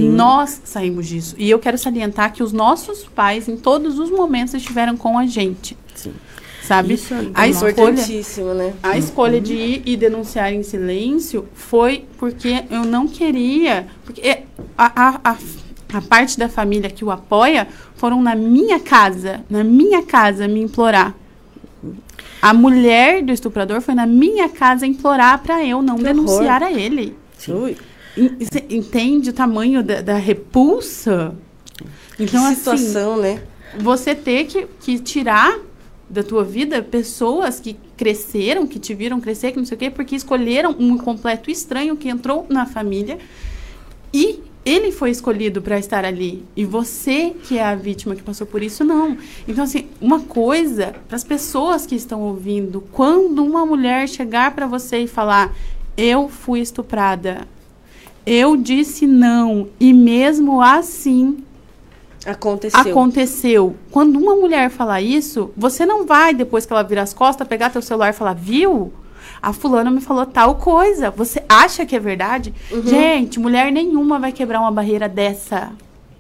Sim. Nós saímos disso. E eu quero salientar que os nossos pais, em todos os momentos, estiveram com a gente. Sim. Sabe? Isso é a escolha, né? A escolha de ir e denunciar em silêncio foi porque eu não queria. Porque a, a, a, a parte da família que o apoia foram na minha casa, na minha casa, me implorar. A mulher do estuprador foi na minha casa implorar para eu não que denunciar horror. a ele. Sim. Entende o tamanho da, da repulsa? Então, que assim, situação, assim, né? Você ter que, que tirar da tua vida pessoas que cresceram, que te viram crescer, que não sei o quê, porque escolheram um completo estranho que entrou na família e ele foi escolhido para estar ali e você que é a vítima que passou por isso não. Então assim, uma coisa para as pessoas que estão ouvindo, quando uma mulher chegar para você e falar: "Eu fui estuprada. Eu disse não e mesmo assim Aconteceu. Aconteceu. Quando uma mulher falar isso, você não vai, depois que ela virar as costas, pegar teu celular e falar, viu? A fulana me falou tal coisa. Você acha que é verdade? Uhum. Gente, mulher nenhuma vai quebrar uma barreira dessa.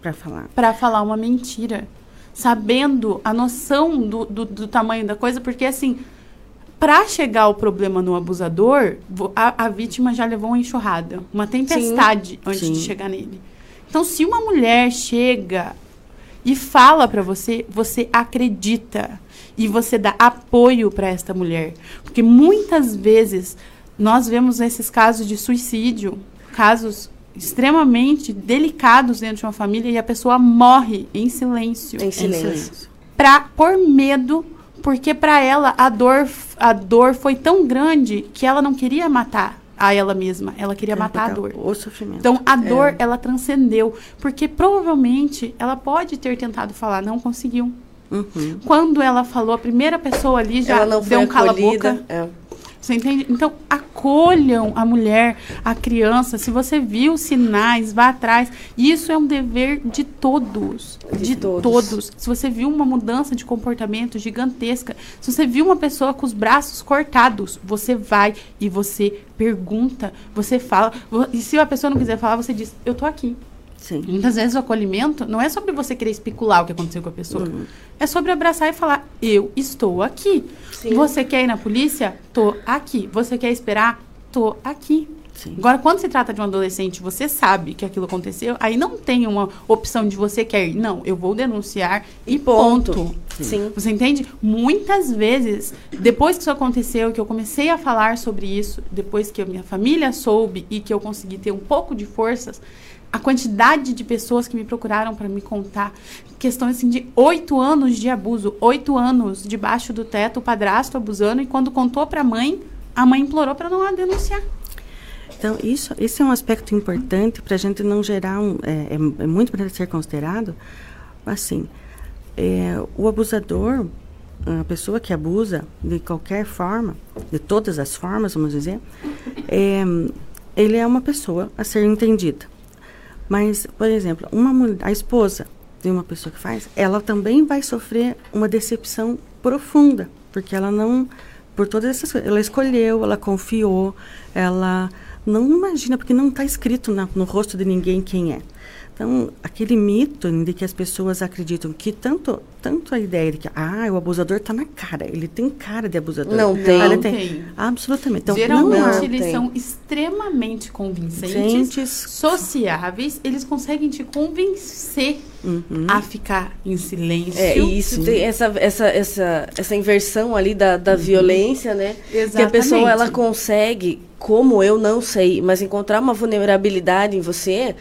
Para falar. Para falar uma mentira. Sabendo a noção do, do, do tamanho da coisa, porque assim, para chegar o problema no abusador, a, a, vítima já levou uma enxurrada, uma tempestade sim, antes sim. de chegar nele. Então, se uma mulher chega e fala para você, você acredita e você dá apoio para esta mulher, porque muitas vezes nós vemos esses casos de suicídio, casos extremamente delicados dentro de uma família e a pessoa morre em silêncio. Em silêncio. Pra, por medo, porque para ela a dor, a dor foi tão grande que ela não queria matar a ela mesma. Ela queria é, matar a dor. O sofrimento. Então, a é. dor, ela transcendeu. Porque provavelmente ela pode ter tentado falar, não conseguiu. Uhum. Quando ela falou, a primeira pessoa ali já deu um cala-boca. É. Você entende? Então, acolham a mulher, a criança. Se você viu sinais, vá atrás. Isso é um dever de todos. De, de todos. todos. Se você viu uma mudança de comportamento gigantesca, se você viu uma pessoa com os braços cortados, você vai e você pergunta, você fala. E se a pessoa não quiser falar, você diz: Eu tô aqui. Sim. Muitas vezes o acolhimento não é sobre você querer especular o que aconteceu com a pessoa. Uhum. É sobre abraçar e falar: eu estou aqui. Sim. Você quer ir na polícia? Tô aqui. Você quer esperar? Tô aqui. Sim. Agora, quando se trata de um adolescente, você sabe que aquilo aconteceu, aí não tem uma opção de você quer ir. Não, eu vou denunciar e ponto. ponto. Sim. Você entende? Muitas vezes, depois que isso aconteceu, que eu comecei a falar sobre isso, depois que a minha família soube e que eu consegui ter um pouco de forças, a quantidade de pessoas que me procuraram para me contar questões assim de oito anos de abuso, oito anos debaixo do teto, o padrasto abusando e quando contou para a mãe, a mãe implorou para não a denunciar. Então isso, esse é um aspecto importante para a gente não gerar um, é, é, é muito para ser considerado, assim, é, o abusador, a pessoa que abusa de qualquer forma, de todas as formas, vamos dizer, é, ele é uma pessoa a ser entendida. Mas, por exemplo, uma mulher, a esposa de uma pessoa que faz, ela também vai sofrer uma decepção profunda, porque ela não, por todas essas coisas, ela escolheu, ela confiou, ela não imagina, porque não está escrito na, no rosto de ninguém quem é. Então, aquele mito de que as pessoas acreditam que tanto, tanto a ideia de que ah, o abusador está na cara, ele tem cara de abusador. Não tem. Não tem. tem. Absolutamente. Então, Geralmente não, eles tem. são extremamente convincentes, Gentes. sociáveis, eles conseguem te convencer uhum. a ficar em silêncio. É, e isso tem essa, essa, essa, essa inversão ali da, da uhum. violência, né? Exatamente. Que a pessoa ela consegue, como eu não sei, mas encontrar uma vulnerabilidade em você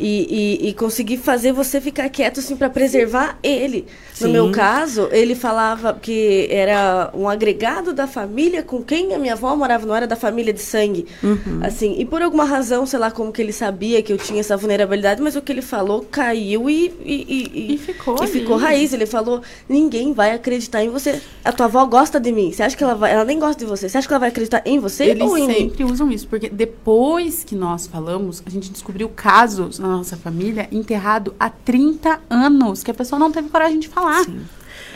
e, e, e, conseguir fazer você ficar quieto assim para preservar ele. Sim. No meu caso, ele falava que era um agregado da família com quem a minha avó morava, não era da família de sangue. Uhum. Assim, e por alguma razão, sei lá como que ele sabia que eu tinha essa vulnerabilidade, mas o que ele falou caiu e e, e, ficou e ficou raiz. Ele falou: "Ninguém vai acreditar em você. A tua avó gosta de mim. Você acha que ela vai, ela nem gosta de você. Você acha que ela vai acreditar em você Eles ou em mim?" Eles sempre usam isso, porque depois que nós falamos, a gente descobriu casos na nossa família enterrado há 30 anos que a pessoa não teve coragem de falar. Sim.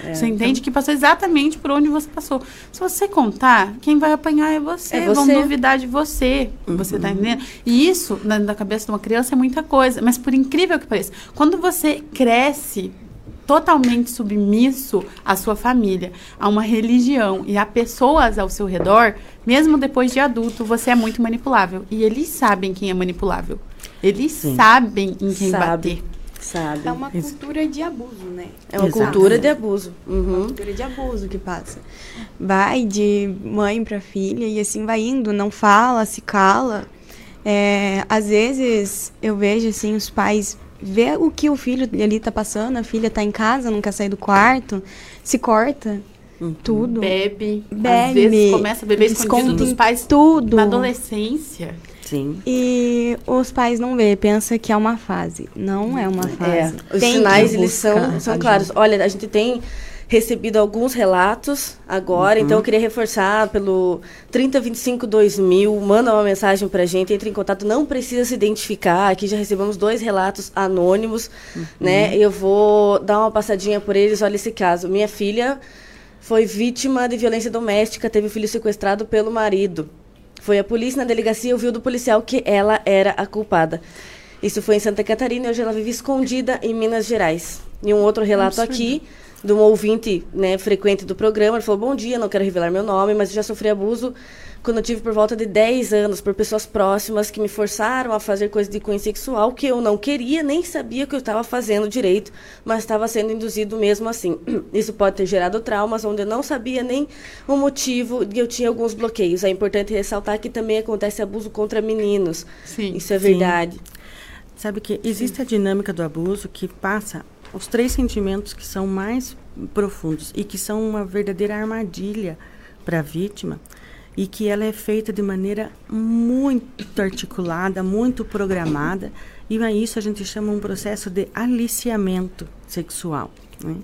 É, você entende então... que passou exatamente por onde você passou. Se você contar, quem vai apanhar é você. É você. Vão duvidar de você. Uhum. Você tá entendendo? E isso, na, na cabeça de uma criança, é muita coisa. Mas por incrível que pareça, quando você cresce totalmente submisso à sua família, a uma religião e a pessoas ao seu redor, mesmo depois de adulto, você é muito manipulável. E eles sabem quem é manipulável. Eles Sim. sabem em quem Sabe. bater. Sabe. É uma cultura de abuso, né? É uma Exato. cultura de abuso. Uhum. É uma cultura de abuso que passa. Vai de mãe para filha e assim vai indo, não fala, se cala. É, às vezes eu vejo assim os pais ver o que o filho ali tá passando, a filha tá em casa, não quer sair do quarto, se corta. Uhum. Tudo. Bebe. Bebe. Às vezes começa a beber escondido dos pais. Tudo. Na adolescência. Sim. E os pais não vê, pensa que é uma fase. Não é uma é, fase. É, os tem sinais, eles são, são claros. Olha, a gente tem recebido alguns relatos agora, uhum. então eu queria reforçar pelo 3025 2000, manda uma mensagem pra gente, entre em contato, não precisa se identificar, aqui já recebemos dois relatos anônimos, uhum. né? Eu vou dar uma passadinha por eles, olha esse caso. Minha filha foi vítima de violência doméstica, teve o filho sequestrado pelo marido. Foi a polícia na delegacia ouviu do policial que ela era a culpada. Isso foi em Santa Catarina e hoje ela vive escondida em Minas Gerais. E um outro relato aqui de um ouvinte né, frequente do programa. Ele falou: Bom dia, não quero revelar meu nome, mas já sofri abuso quando eu tive por volta de 10 anos por pessoas próximas que me forçaram a fazer coisas de cunho sexual que eu não queria, nem sabia que eu estava fazendo direito, mas estava sendo induzido mesmo assim. Isso pode ter gerado traumas onde eu não sabia nem o motivo e eu tinha alguns bloqueios. É importante ressaltar que também acontece abuso contra meninos. Sim. Isso é verdade. Sim. Sabe que existe a dinâmica do abuso que passa os três sentimentos que são mais profundos e que são uma verdadeira armadilha para a vítima e que ela é feita de maneira muito articulada, muito programada e a isso a gente chama um processo de aliciamento sexual. Né?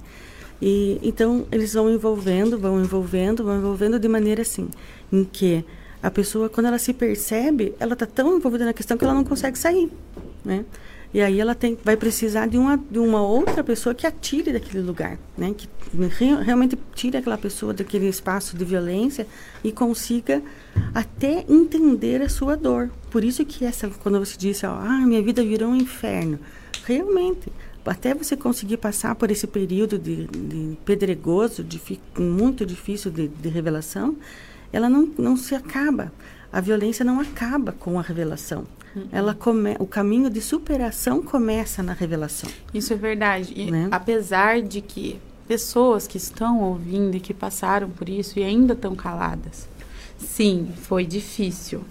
E então eles vão envolvendo, vão envolvendo, vão envolvendo de maneira assim, em que a pessoa quando ela se percebe, ela está tão envolvida na questão que ela não consegue sair, né? E aí ela tem, vai precisar de uma, de uma outra pessoa que a tire daquele lugar, né? Que realmente tire aquela pessoa daquele espaço de violência e consiga até entender a sua dor. Por isso que essa, quando você disse, ó, ah, minha vida virou um inferno, realmente, até você conseguir passar por esse período de, de pedregoso, de, muito difícil de, de revelação, ela não, não se acaba. A violência não acaba com a revelação. Uhum. Ela come, o caminho de superação começa na revelação. Isso é verdade. E né? apesar de que pessoas que estão ouvindo e que passaram por isso e ainda estão caladas, sim, foi difícil.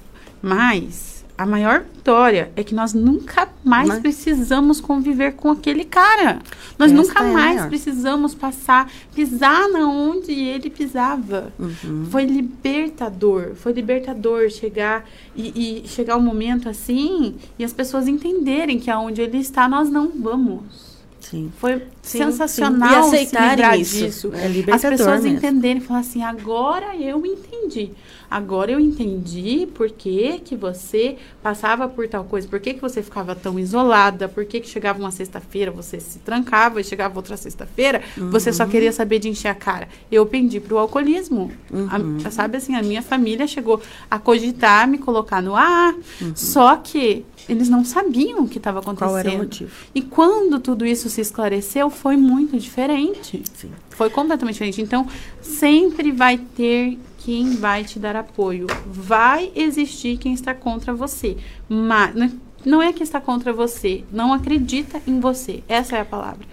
Mas a maior vitória é que nós nunca mais Mas... precisamos conviver com aquele cara. Nós Essa nunca é mais precisamos passar, pisar na onde ele pisava. Uhum. Foi libertador, foi libertador chegar e, e chegar um momento assim e as pessoas entenderem que aonde ele está nós não vamos. Sim. Foi sim, sensacional sim. E aceitarem isso. disso. É As pessoas mesmo. entenderem e falar assim, agora eu entendi. Agora eu entendi por que, que você passava por tal coisa, por que, que você ficava tão isolada, por que, que chegava uma sexta-feira, você se trancava e chegava outra sexta-feira, uhum. você só queria saber de encher a cara. Eu pendi para o alcoolismo. Uhum. A, sabe assim, a minha família chegou a cogitar me colocar no ar, uhum. só que eles não sabiam o que estava acontecendo. Qual era o motivo? E quando tudo isso se esclareceu, foi muito diferente. Sim. Foi completamente diferente. Então, sempre vai ter quem vai te dar apoio. Vai existir quem está contra você. Mas não é que está contra você, não acredita em você. Essa é a palavra.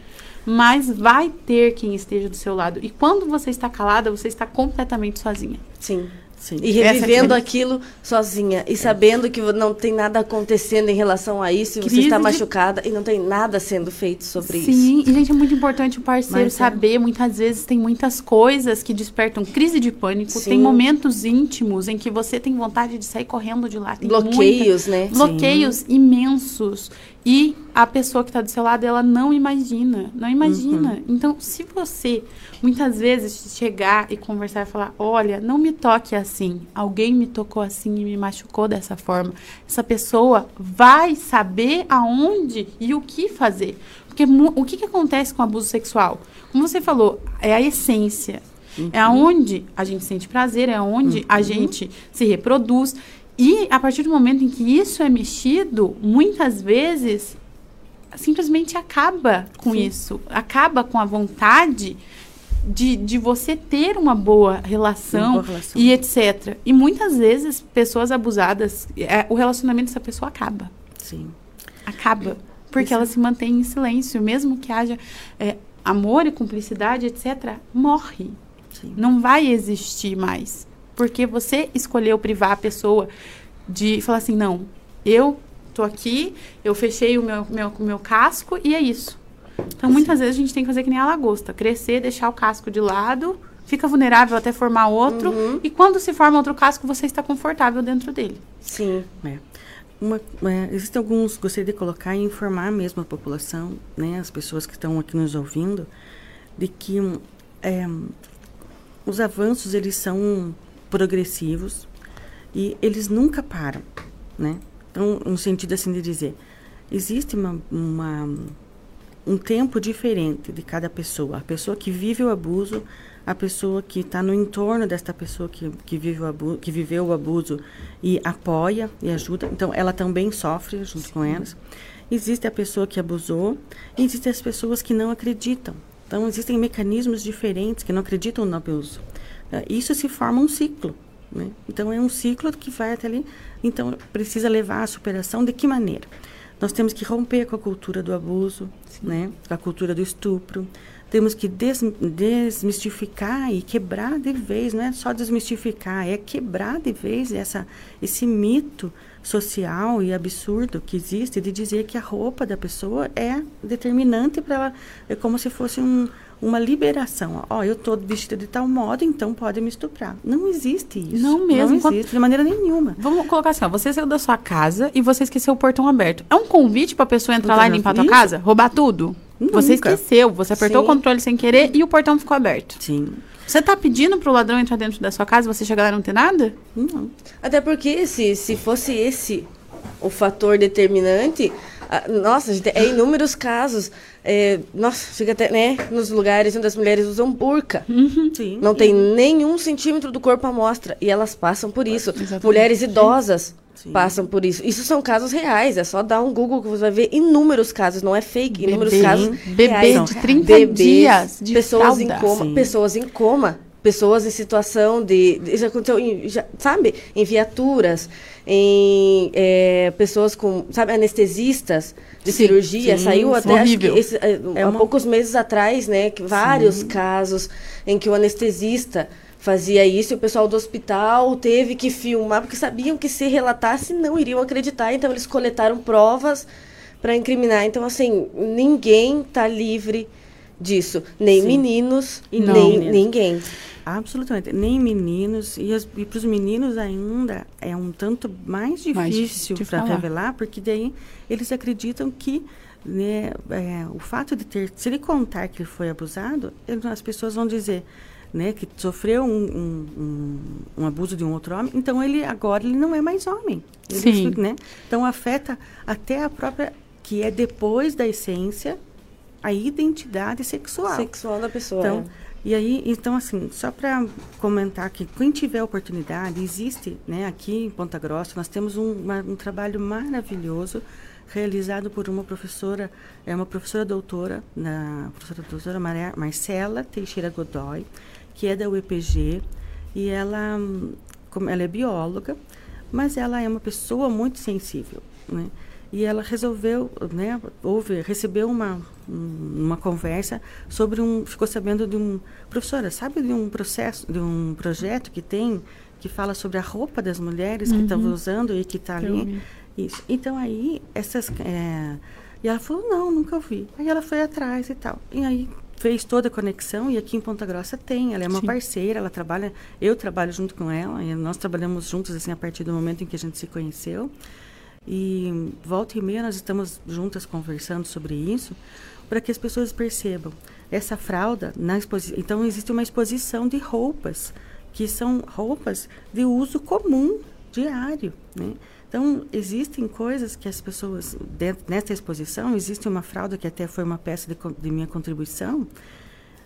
Mas vai ter quem esteja do seu lado. E quando você está calada, você está completamente sozinha. Sim. Sim. E revivendo aquilo sozinha. E sabendo que não tem nada acontecendo em relação a isso, e você está machucada e não tem nada sendo feito sobre Sim. isso. Sim, e gente, é muito importante o parceiro Mas, saber. É. Muitas vezes tem muitas coisas que despertam crise de pânico. Sim. Tem momentos íntimos em que você tem vontade de sair correndo de lá. Tem bloqueios, muita, né? Bloqueios Sim. imensos. E a pessoa que está do seu lado, ela não imagina. Não imagina. Uhum. Então, se você muitas vezes chegar e conversar e falar: olha, não me toque assim. Alguém me tocou assim e me machucou dessa forma. Essa pessoa vai saber aonde e o que fazer. Porque o que, que acontece com abuso sexual? como você falou, é a essência. Uhum. É aonde a gente sente prazer, é onde uhum. a gente se reproduz. E a partir do momento em que isso é mexido, muitas vezes simplesmente acaba com Sim. isso, acaba com a vontade de, de você ter uma boa relação, uma boa relação. e etc. E muitas vezes, pessoas abusadas, é, o relacionamento dessa pessoa acaba. Sim. Acaba. Porque Isso. ela se mantém em silêncio, mesmo que haja é, amor e cumplicidade, etc., morre. Sim. Não vai existir mais. Porque você escolheu privar a pessoa de falar assim, não, eu tô aqui, eu fechei o meu, meu, meu casco e é isso. Então, muitas vezes a gente tem que fazer que nem a lagosta, crescer, deixar o casco de lado, fica vulnerável até formar outro, uhum. e quando se forma outro casco, você está confortável dentro dele. Sim. É. Uma, é, existem alguns, gostaria de colocar e informar mesmo a população, né, as pessoas que estão aqui nos ouvindo, de que é, os avanços eles são progressivos e eles nunca param, né? Então, no sentido assim de dizer, existe uma, uma um tempo diferente de cada pessoa. A pessoa que vive o abuso, a pessoa que está no entorno desta pessoa que, que, vive o abuso, que viveu o abuso e apoia e ajuda. Então, ela também sofre junto Sim. com elas. Existe a pessoa que abusou e existem as pessoas que não acreditam. Então, existem mecanismos diferentes que não acreditam no abuso. Ah, isso se forma um ciclo. Né? Então, é um ciclo que vai até ali. Então, precisa levar à superação de que maneira? Nós temos que romper com a cultura do abuso, né? com a cultura do estupro. Temos que des desmistificar e quebrar de vez, não é só desmistificar, é quebrar de vez essa, esse mito social e absurdo que existe de dizer que a roupa da pessoa é determinante para ela, é como se fosse um, uma liberação. Ó, oh, eu estou vestida de tal modo, então pode me estuprar. Não existe isso. Não mesmo. Não existe, de maneira nenhuma. Vamos colocar assim, ó, você saiu da sua casa e você esqueceu o portão aberto. É um convite para a pessoa entrar lá e limpar a tua casa? Roubar tudo? Nunca. Você esqueceu, você apertou Sim. o controle sem querer e o portão ficou aberto. Sim. Você está pedindo para o ladrão entrar dentro da sua casa e você chegar lá e não ter nada? Não. Até porque se, se fosse esse o fator determinante, nossa, gente, é inúmeros casos. É, nossa, fica até, né? Nos lugares onde as mulheres usam burca. Uhum, sim, não sim. tem nenhum centímetro do corpo à mostra. E elas passam por isso. Exatamente. Mulheres idosas sim. passam por isso. Isso são casos reais. É só dar um Google que você vai ver inúmeros casos. Não é fake. Bebê, inúmeros casos. Bebê reais. de 30 Bebês, dias. De pessoas fralda. em coma. Pessoas em coma. Pessoas em situação de. Isso aconteceu, em, já, sabe? Em viaturas em é, pessoas com, sabe, anestesistas de sim, cirurgia. Sim, Saiu até acho que esse, é, é há uma... poucos meses atrás, né, que vários sim. casos em que o anestesista fazia isso e o pessoal do hospital teve que filmar porque sabiam que se relatasse não iriam acreditar, então eles coletaram provas para incriminar. Então assim, ninguém está livre disso, nem meninos, e nem ninguém. Absolutamente. Nem meninos. E, e para os meninos ainda é um tanto mais difícil, para revelar, porque daí eles acreditam que né, é, o fato de ter. Se ele contar que ele foi abusado, ele, as pessoas vão dizer. Né, que sofreu um, um, um, um, abuso de um outro homem, então ele agora ele não é mais homem. Ele, Sim. Né? Então afeta até a própria que é depois da essência a identidade sexual. Sexual da pessoa. Então, é. E aí, então, assim, só para comentar que quem tiver oportunidade, existe, né, aqui em Ponta Grossa, nós temos um, uma, um trabalho maravilhoso realizado por uma professora, é uma professora doutora, na professora doutora Maria, Marcela Teixeira Godoy, que é da UEPG, e ela, como ela é bióloga, mas ela é uma pessoa muito sensível, né? E ela resolveu, né, houve, recebeu uma, uma conversa sobre um, ficou sabendo de um, professora, sabe de um processo, de um projeto que tem, que fala sobre a roupa das mulheres uhum. que estavam usando e que está ali. Isso. Então aí, essas, é, e ela falou, não, nunca ouvi. Aí ela foi atrás e tal. E aí fez toda a conexão e aqui em Ponta Grossa tem. Ela é uma Sim. parceira, ela trabalha, eu trabalho junto com ela, e nós trabalhamos juntos assim a partir do momento em que a gente se conheceu. E volta e meia nós estamos juntas conversando sobre isso, para que as pessoas percebam essa fralda na exposição. Então existe uma exposição de roupas que são roupas de uso comum diário, né? Então, existem coisas que as pessoas, dentro, nessa exposição, existe uma fralda que até foi uma peça de, de minha contribuição,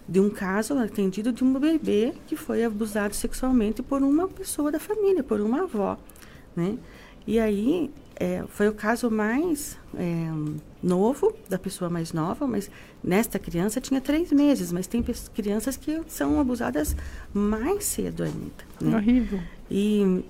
de um caso atendido de um bebê que foi abusado sexualmente por uma pessoa da família, por uma avó, né? E aí é, foi o caso mais é, novo, da pessoa mais nova, mas nesta criança tinha três meses, mas tem crianças que são abusadas mais cedo ainda. Né? Horrível. E,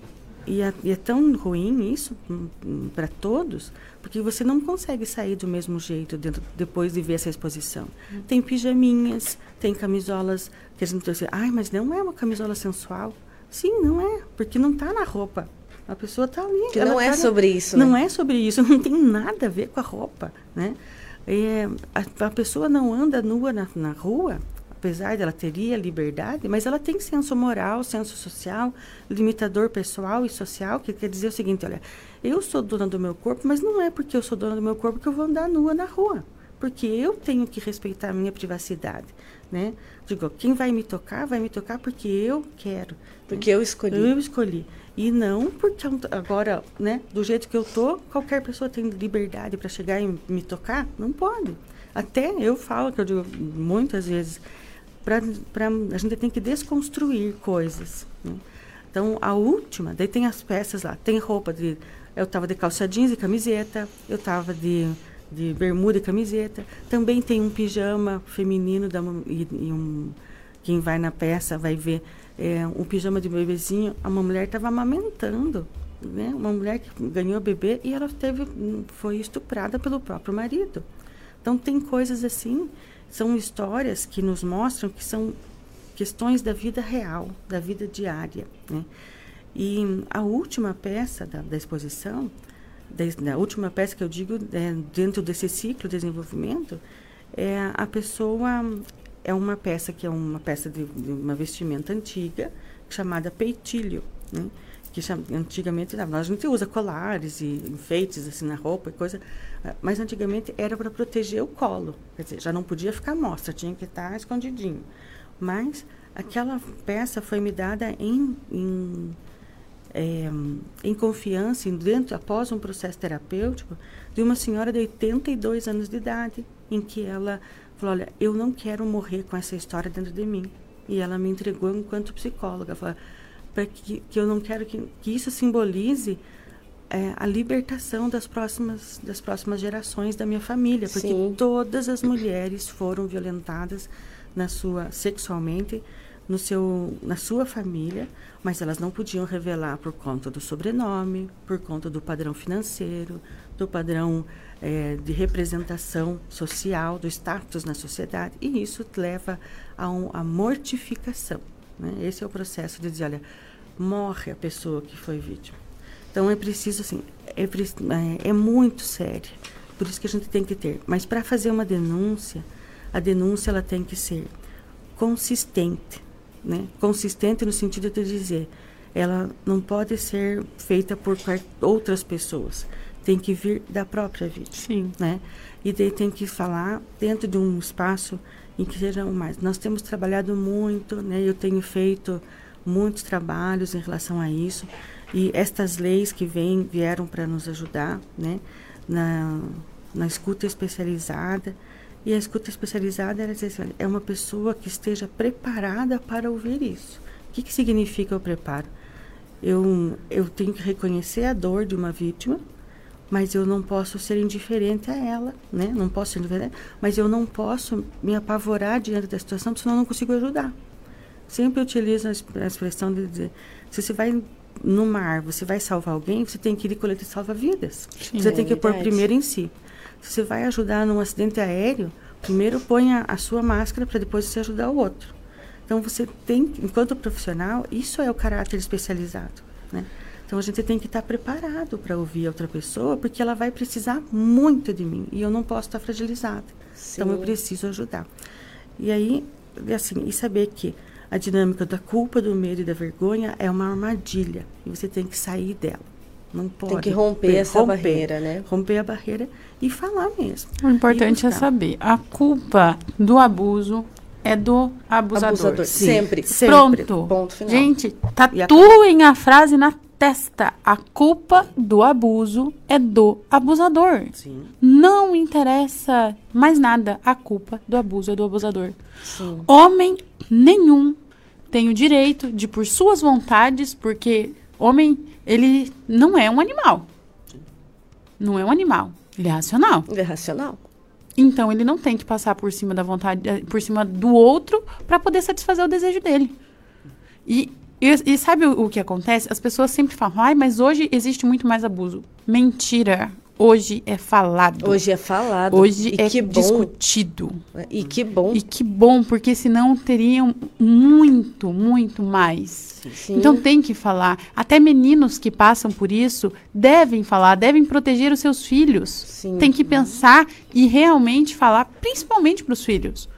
e, é, e é tão ruim isso hum, hum, para todos, porque você não consegue sair do mesmo jeito dentro, depois de ver essa exposição. Uhum. Tem pijaminhas, tem camisolas que a gente diz, ai, mas não é uma camisola sensual. Sim, não é, porque não está na roupa. A pessoa está ali. Que não é tá sobre isso. Não né? é sobre isso, não tem nada a ver com a roupa, né? É, a, a, pessoa não anda nua na, na rua, apesar dela teria liberdade, mas ela tem senso moral, senso social, limitador pessoal e social, que quer dizer o seguinte, olha, eu sou dona do meu corpo, mas não é porque eu sou dona do meu corpo que eu vou andar nua na rua, porque eu tenho que respeitar a minha privacidade, né? Digo, quem vai me tocar, vai me tocar porque eu quero. Porque eu escolhi. Eu escolhi. E não porque agora, né, do jeito que eu tô, qualquer pessoa tem liberdade para chegar e me tocar? Não pode. Até eu falo que eu digo muitas vezes, pra, pra, a gente tem que desconstruir coisas. Né? Então, a última, daí tem as peças lá, tem roupa de. Eu estava de calça jeans e camiseta, eu estava de, de bermuda e camiseta. Também tem um pijama feminino da, e, e um. Quem vai na peça vai ver é, um pijama de bebezinho. Uma mulher estava amamentando, né? Uma mulher que ganhou bebê e ela teve, foi estuprada pelo próprio marido. Então tem coisas assim são histórias que nos mostram que são questões da vida real, da vida diária. Né? E a última peça da, da exposição, da, última peça que eu digo é, dentro desse ciclo de desenvolvimento, é a pessoa é uma peça que é uma peça de, de uma vestimenta antiga chamada peitilho, né? que chama, antigamente a gente usa colares e enfeites assim na roupa e coisa mas antigamente era para proteger o colo, quer dizer, já não podia ficar mostra, tinha que estar escondidinho. Mas aquela peça foi me dada em, em, é, em confiança, em dentro, após um processo terapêutico, de uma senhora de 82 anos de idade, em que ela falou: Olha, eu não quero morrer com essa história dentro de mim. E ela me entregou enquanto psicóloga, para que, que eu não quero que, que isso simbolize é, a libertação das próximas, das próximas gerações da minha família, porque Sim. todas as mulheres foram violentadas na sua sexualmente no seu, na sua família, mas elas não podiam revelar por conta do sobrenome, por conta do padrão financeiro, do padrão é, de representação social, do status na sociedade, e isso leva a, um, a mortificação. Né? Esse é o processo de dizer, olha, morre a pessoa que foi vítima. Então é preciso, assim, é, é, é muito sério. Por isso que a gente tem que ter. Mas para fazer uma denúncia, a denúncia ela tem que ser consistente, né? Consistente no sentido de dizer, ela não pode ser feita por outras pessoas. Tem que vir da própria vítima, Sim. né? E daí tem que falar dentro de um espaço em que sejam mais. Nós temos trabalhado muito, né? Eu tenho feito muitos trabalhos em relação a isso. E estas leis que vêm, vieram para nos ajudar né, na, na escuta especializada. E a escuta especializada assim, é uma pessoa que esteja preparada para ouvir isso. O que, que significa o preparo? Eu, eu tenho que reconhecer a dor de uma vítima, mas eu não posso ser indiferente a ela, né? Não posso ser indiferente, mas eu não posso me apavorar diante da situação, senão eu não consigo ajudar. Sempre utilizo a expressão de dizer, se você vai no mar, você vai salvar alguém, você tem que ir colher salva-vidas. Você é tem que pôr primeiro em si. Se você vai ajudar num acidente aéreo, primeiro ponha a sua máscara para depois você ajudar o outro. Então você tem, enquanto profissional, isso é o caráter especializado, né? Então a gente tem que estar preparado para ouvir a outra pessoa, porque ela vai precisar muito de mim e eu não posso estar fragilizada. Sim. Então eu preciso ajudar. E aí, assim, e saber que a dinâmica da culpa, do medo e da vergonha é uma armadilha e você tem que sair dela. Não pode. Tem que romper essa romper, barreira, né? Romper a barreira e falar mesmo. O importante é saber, a culpa do abuso é do abusador. abusador. Sempre. Sempre. Pronto. Ponto final. Gente, tatuem a frase na atesta a culpa do abuso é do abusador. Sim. Não interessa mais nada, a culpa do abuso é do abusador. Sim. Homem nenhum tem o direito de, por suas vontades, porque homem, ele não é um animal. Não é um animal, ele é racional. É racional. Então ele não tem que passar por cima da vontade, eh, por cima do outro para poder satisfazer o desejo dele. E, e, e sabe o, o que acontece? As pessoas sempre falam, ai, mas hoje existe muito mais abuso. Mentira. Hoje é falado. Hoje é falado. Hoje e é discutido. E que bom. E que bom, porque senão teriam muito, muito mais. Sim. Então tem que falar. Até meninos que passam por isso devem falar, devem proteger os seus filhos. Sim. Tem que pensar e realmente falar, principalmente para os filhos.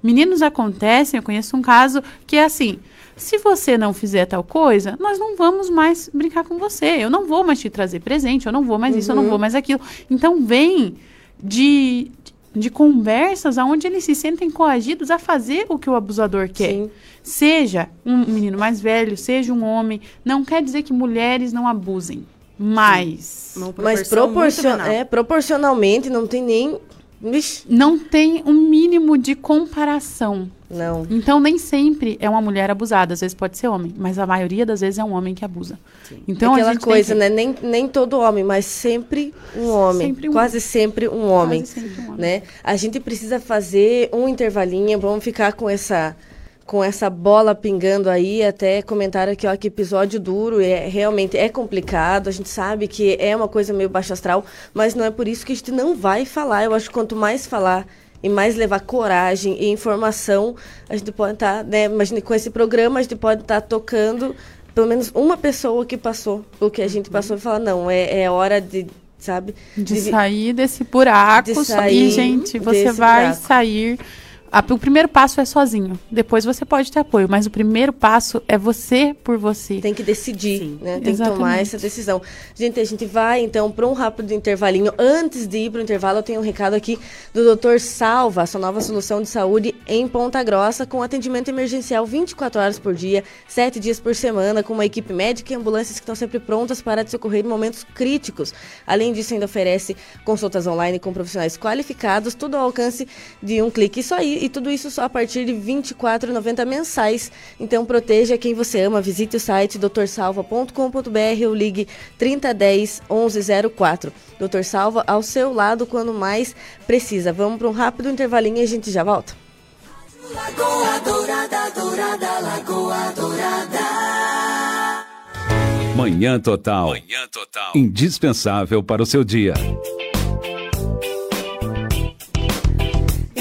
Meninos acontecem, eu conheço um caso que é assim: se você não fizer tal coisa, nós não vamos mais brincar com você. Eu não vou mais te trazer presente, eu não vou mais isso, eu não vou mais aquilo. Então vem de, de conversas onde eles se sentem coagidos a fazer o que o abusador quer. Sim. Seja um menino mais velho, seja um homem, não quer dizer que mulheres não abusem. Mas Mas proporcion... é, proporcionalmente não tem nem. Vixe, não tem um mínimo de comparação. Não. Então, nem sempre é uma mulher abusada. Às vezes pode ser homem, mas a maioria das vezes é um homem que abusa. Então, a Aquela gente coisa, que- né? Nem, nem todo homem, mas sempre um homem. Sempre um- Quase sempre um homem. Quase sempre um homem. Né? A gente precisa fazer um intervalinho, vamos ficar com essa com essa bola pingando aí, até comentaram aqui, ó, que episódio duro, é realmente é complicado, a gente sabe que é uma coisa meio baixo astral, mas não é por isso que a gente não vai falar. Eu acho que quanto mais falar e mais levar coragem e informação, a gente pode estar, né, imagine com esse programa, a gente pode estar tocando pelo menos uma pessoa que passou o que a gente passou e falar, não, é, é hora de, sabe? De vi- sair desse buraco. de sair e, gente, você vai buraco. sair. A- o primeiro passo é sozinho. Depois você pode ter apoio, mas o primeiro passo é você por você. Tem que decidir, Sim. né? Tem que tomar Exatamente. essa decisão. Gente, a gente vai então para um rápido intervalinho. Antes de ir para o intervalo, eu tenho um recado aqui do Dr. Salva, sua nova solução de saúde em Ponta Grossa, com atendimento emergencial 24 horas por dia, 7 dias por semana, com uma equipe médica e ambulâncias que estão sempre prontas para te socorrer em momentos críticos. Além disso, ainda oferece consultas online com profissionais qualificados, tudo ao alcance de um clique. Isso aí, e tudo isso só a partir de R$ 24,90 mensais. Então proteja quem você ama. Visite o site drsalva.com.br ou ligue 3010 1104. Doutor Salva ao seu lado quando mais precisa. Vamos para um rápido intervalinho e a gente já volta. Lagoa Dourada, Dourada, Lagoa Dourada. Manhã Total. Manhã Total. Indispensável para o seu dia.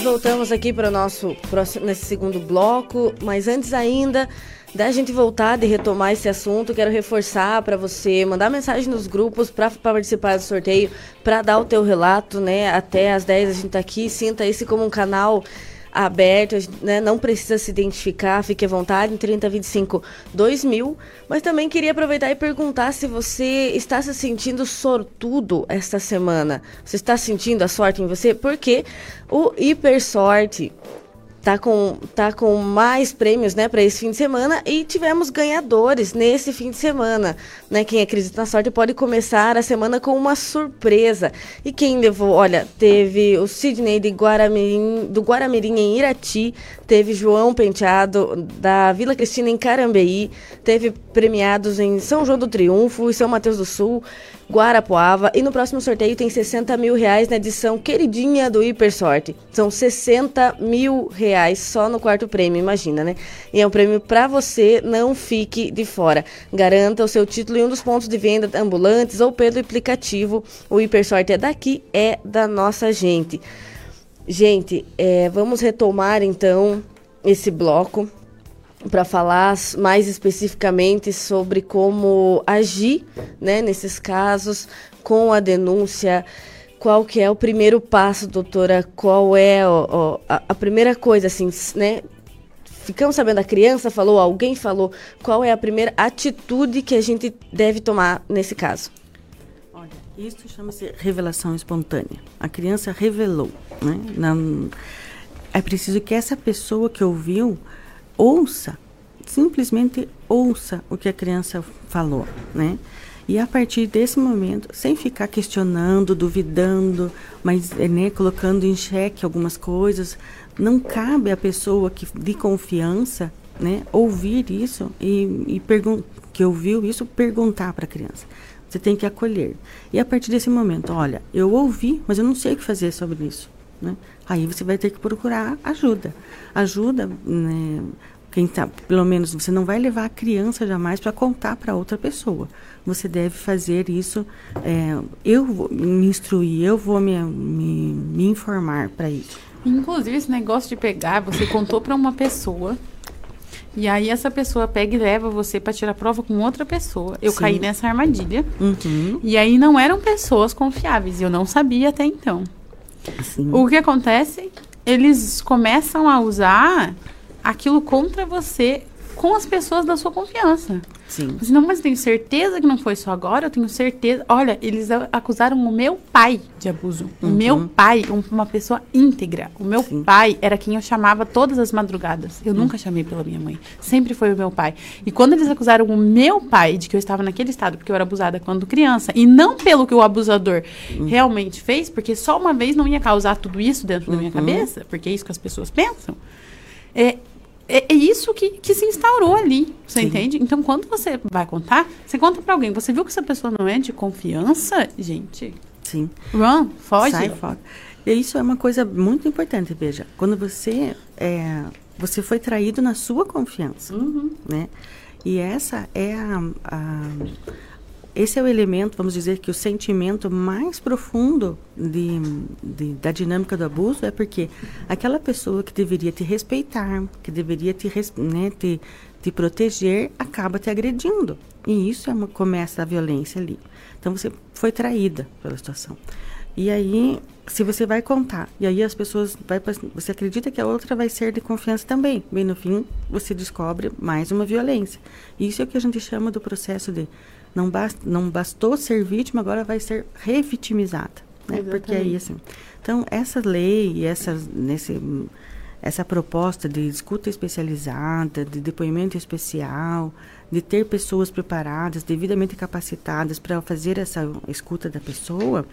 Voltamos aqui para o nosso próximo, nesse segundo bloco, mas antes ainda da gente voltar de retomar esse assunto, quero reforçar para você mandar mensagem nos grupos para participar do sorteio, para dar o teu relato, né? Até às 10 a gente tá aqui, sinta esse como um canal aberto, né? não precisa se identificar, fique à vontade em 3025 2000, mas também queria aproveitar e perguntar se você está se sentindo sortudo esta semana. Você está sentindo a sorte em você? Porque o Hiper Sorte tá com, tá com mais prêmios, né, para esse fim de semana e tivemos ganhadores nesse fim de semana, né? Quem acredita na sorte pode começar a semana com uma surpresa. E quem levou, olha, teve o Sidney de Guaramirim, do Guaramirim em Irati, teve João Penteado da Vila Cristina em Carambeí, teve premiados em São João do Triunfo e São Mateus do Sul, Guarapuava. E no próximo sorteio tem 60 mil reais na edição queridinha do Hiper Sorte. São 60 mil reais só no quarto prêmio, imagina, né? E é um prêmio para você, não fique de fora. Garanta o seu título em um dos pontos de venda ambulantes ou pelo aplicativo. O Hiper Sorte é daqui, é da nossa gente. Gente, é, vamos retomar então esse bloco para falar mais especificamente sobre como agir né, nesses casos com a denúncia. Qual que é o primeiro passo, doutora? Qual é o- a, a primeira coisa, assim, né? Ficamos sabendo, a criança falou, alguém falou. Qual é a primeira atitude que a gente deve tomar nesse caso? Olha, isso chama-se revelação espontânea. A criança revelou, né? Não, é preciso que essa pessoa que ouviu ouça simplesmente ouça o que a criança falou, né? E a partir desse momento, sem ficar questionando, duvidando, mas é, né, colocando em xeque algumas coisas, não cabe à pessoa que de confiança, né, ouvir isso e, e que ouviu isso perguntar para a criança. Você tem que acolher. E a partir desse momento, olha, eu ouvi, mas eu não sei o que fazer sobre isso. Né? Aí você vai ter que procurar ajuda. Ajuda, né, quem tá, pelo menos você não vai levar a criança jamais para contar para outra pessoa. Você deve fazer isso. É, eu vou me instruir, eu vou me, me, me informar para isso. Inclusive, esse negócio de pegar, você contou para uma pessoa. E aí essa pessoa pega e leva você para tirar prova com outra pessoa. Eu Sim. caí nessa armadilha. Uhum. E aí não eram pessoas confiáveis. Eu não sabia até então. Sim. O que acontece? Eles começam a usar aquilo contra você com as pessoas da sua confiança. Sim. Mas não, mas eu tenho certeza que não foi só agora, eu tenho certeza. Olha, eles acusaram o meu pai de abuso. Uhum. O meu pai, uma pessoa íntegra. O meu Sim. pai era quem eu chamava todas as madrugadas. Eu uhum. nunca chamei pela minha mãe. Sempre foi o meu pai. E quando eles acusaram o meu pai de que eu estava naquele estado porque eu era abusada quando criança, e não pelo que o abusador uhum. realmente fez, porque só uma vez não ia causar tudo isso dentro da minha uhum. cabeça, porque é isso que as pessoas pensam. É, é, é, isso que, que se instaurou ali, você Sim. entende? Então, quando você vai contar, você conta para alguém. Você viu que essa pessoa não é de confiança, gente? Sim. Run, foge. Sai fora. E isso é uma coisa muito importante, veja. Quando você é, você foi traído na sua confiança, uhum. né? E essa é a, a esse é o elemento, vamos dizer que o sentimento mais profundo de, de, da dinâmica do abuso é porque aquela pessoa que deveria te respeitar, que deveria te, né, te, te proteger, acaba te agredindo. E isso é uma, começa a violência ali. Então você foi traída pela situação. E aí, se você vai contar, e aí as pessoas, vai, você acredita que a outra vai ser de confiança também. Bem, no fim, você descobre mais uma violência. Isso é o que a gente chama do processo de não, bast, não bastou ser vítima, agora vai ser revitimizada. Né? Porque aí, assim. Então, essa lei, essa, nesse, essa proposta de escuta especializada, de depoimento especial, de ter pessoas preparadas, devidamente capacitadas para fazer essa escuta da pessoa,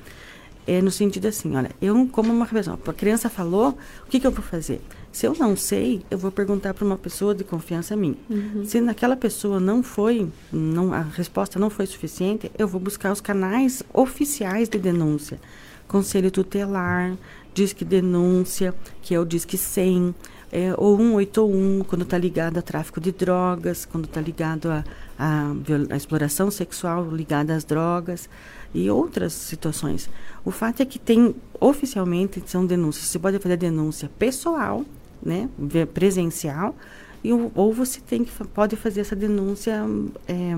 é no sentido assim, olha, eu como uma pessoa, a criança falou, o que, que eu vou fazer? Se eu não sei, eu vou perguntar para uma pessoa de confiança minha. Uhum. Se naquela pessoa não foi, não, a resposta não foi suficiente, eu vou buscar os canais oficiais de denúncia. Conselho tutelar, Disque Denúncia, que é o Disque 100, é, ou 181, quando está ligado a tráfico de drogas, quando está ligado a, a, a, exploração sexual ligada às drogas e outras situações. O fato é que tem, oficialmente, são denúncias. Você pode fazer denúncia pessoal, né, presencial, e, ou você tem que, pode fazer essa denúncia é,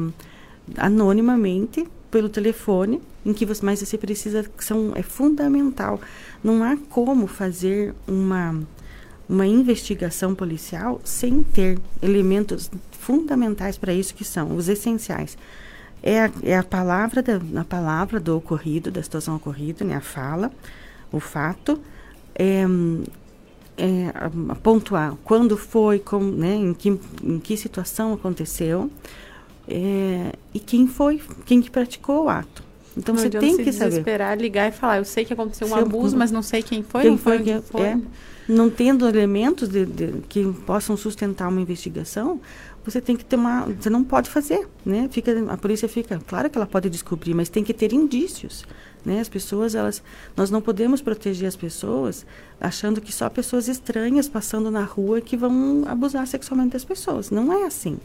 anonimamente pelo telefone, em que você, mas você precisa, são, é fundamental. Não há como fazer uma, uma investigação policial sem ter elementos fundamentais para isso que são os essenciais. É a, é a palavra da, a palavra do ocorrido, da situação ocorrida, né, a fala, o fato, é, é, pontuar quando foi, com, né, em, que, em que situação aconteceu é, e quem foi, quem que praticou o ato. Então não você tem que saber. esperar, ligar e falar, eu sei que aconteceu um abuso, mas não sei quem foi. Quem foi, foi, quem foi. É, não tendo elementos de, de, que possam sustentar uma investigação, você tem que ter uma, você não pode fazer, né? Fica, a polícia fica, claro que ela pode descobrir, mas tem que ter indícios. Né? As pessoas, elas, nós não podemos proteger as pessoas achando que só pessoas estranhas passando na rua que vão abusar sexualmente das pessoas. Não é assim.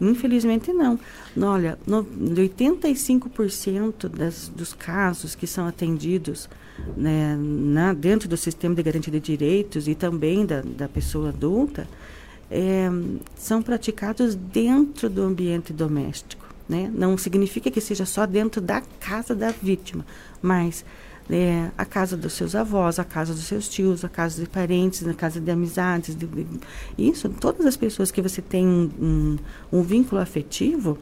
Infelizmente, não. Olha, no, 85% das, dos casos que são atendidos né, na, dentro do sistema de garantia de direitos e também da, da pessoa adulta é, são praticados dentro do ambiente doméstico. Né? Não significa que seja só dentro da casa da vítima, mas é, a casa dos seus avós, a casa dos seus tios, a casa de parentes, a casa de amizades. De, de, isso, todas as pessoas que você tem um, um, vínculo afetivo,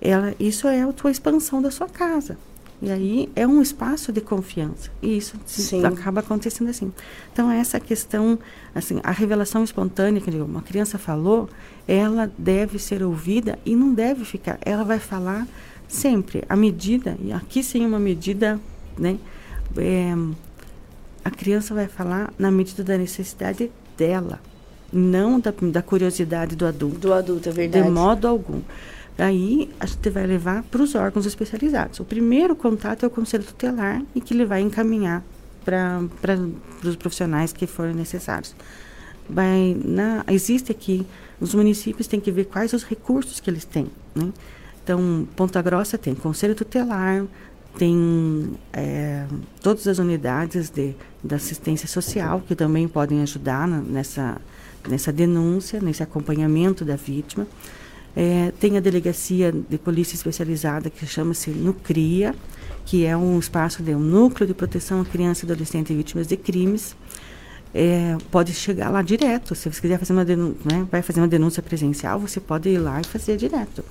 ela, isso é a tua expansão da sua casa. E aí é um espaço de confiança. E isso Sim. acaba acontecendo assim. Então, essa questão, assim, a revelação espontânea, que uma criança falou, ela deve ser ouvida e não deve ficar. Ela vai falar sempre, à medida, e aqui sim uma medida, né? é, a criança vai falar na medida da necessidade dela, não da, da curiosidade do adulto. Do adulto, é verdade. De modo algum. Aí a gente vai levar para os órgãos especializados. O primeiro contato é o conselho tutelar e que ele vai encaminhar para os profissionais que forem necessários. Vai na, existe aqui, os municípios têm que ver quais os recursos que eles têm. Né? Então, Ponta Grossa tem conselho tutelar, tem é, todas as unidades de, da assistência social que também podem ajudar na- nessa, nessa denúncia, nesse acompanhamento da vítima. É, tem a delegacia de polícia especializada que chama-se NUCRIA, que é um espaço de um núcleo de proteção à criança e adolescente vítimas de crimes. É, pode chegar lá direto. Se você quiser fazer uma denúncia, né, vai fazer uma denúncia presencial, você pode ir lá e fazer direto.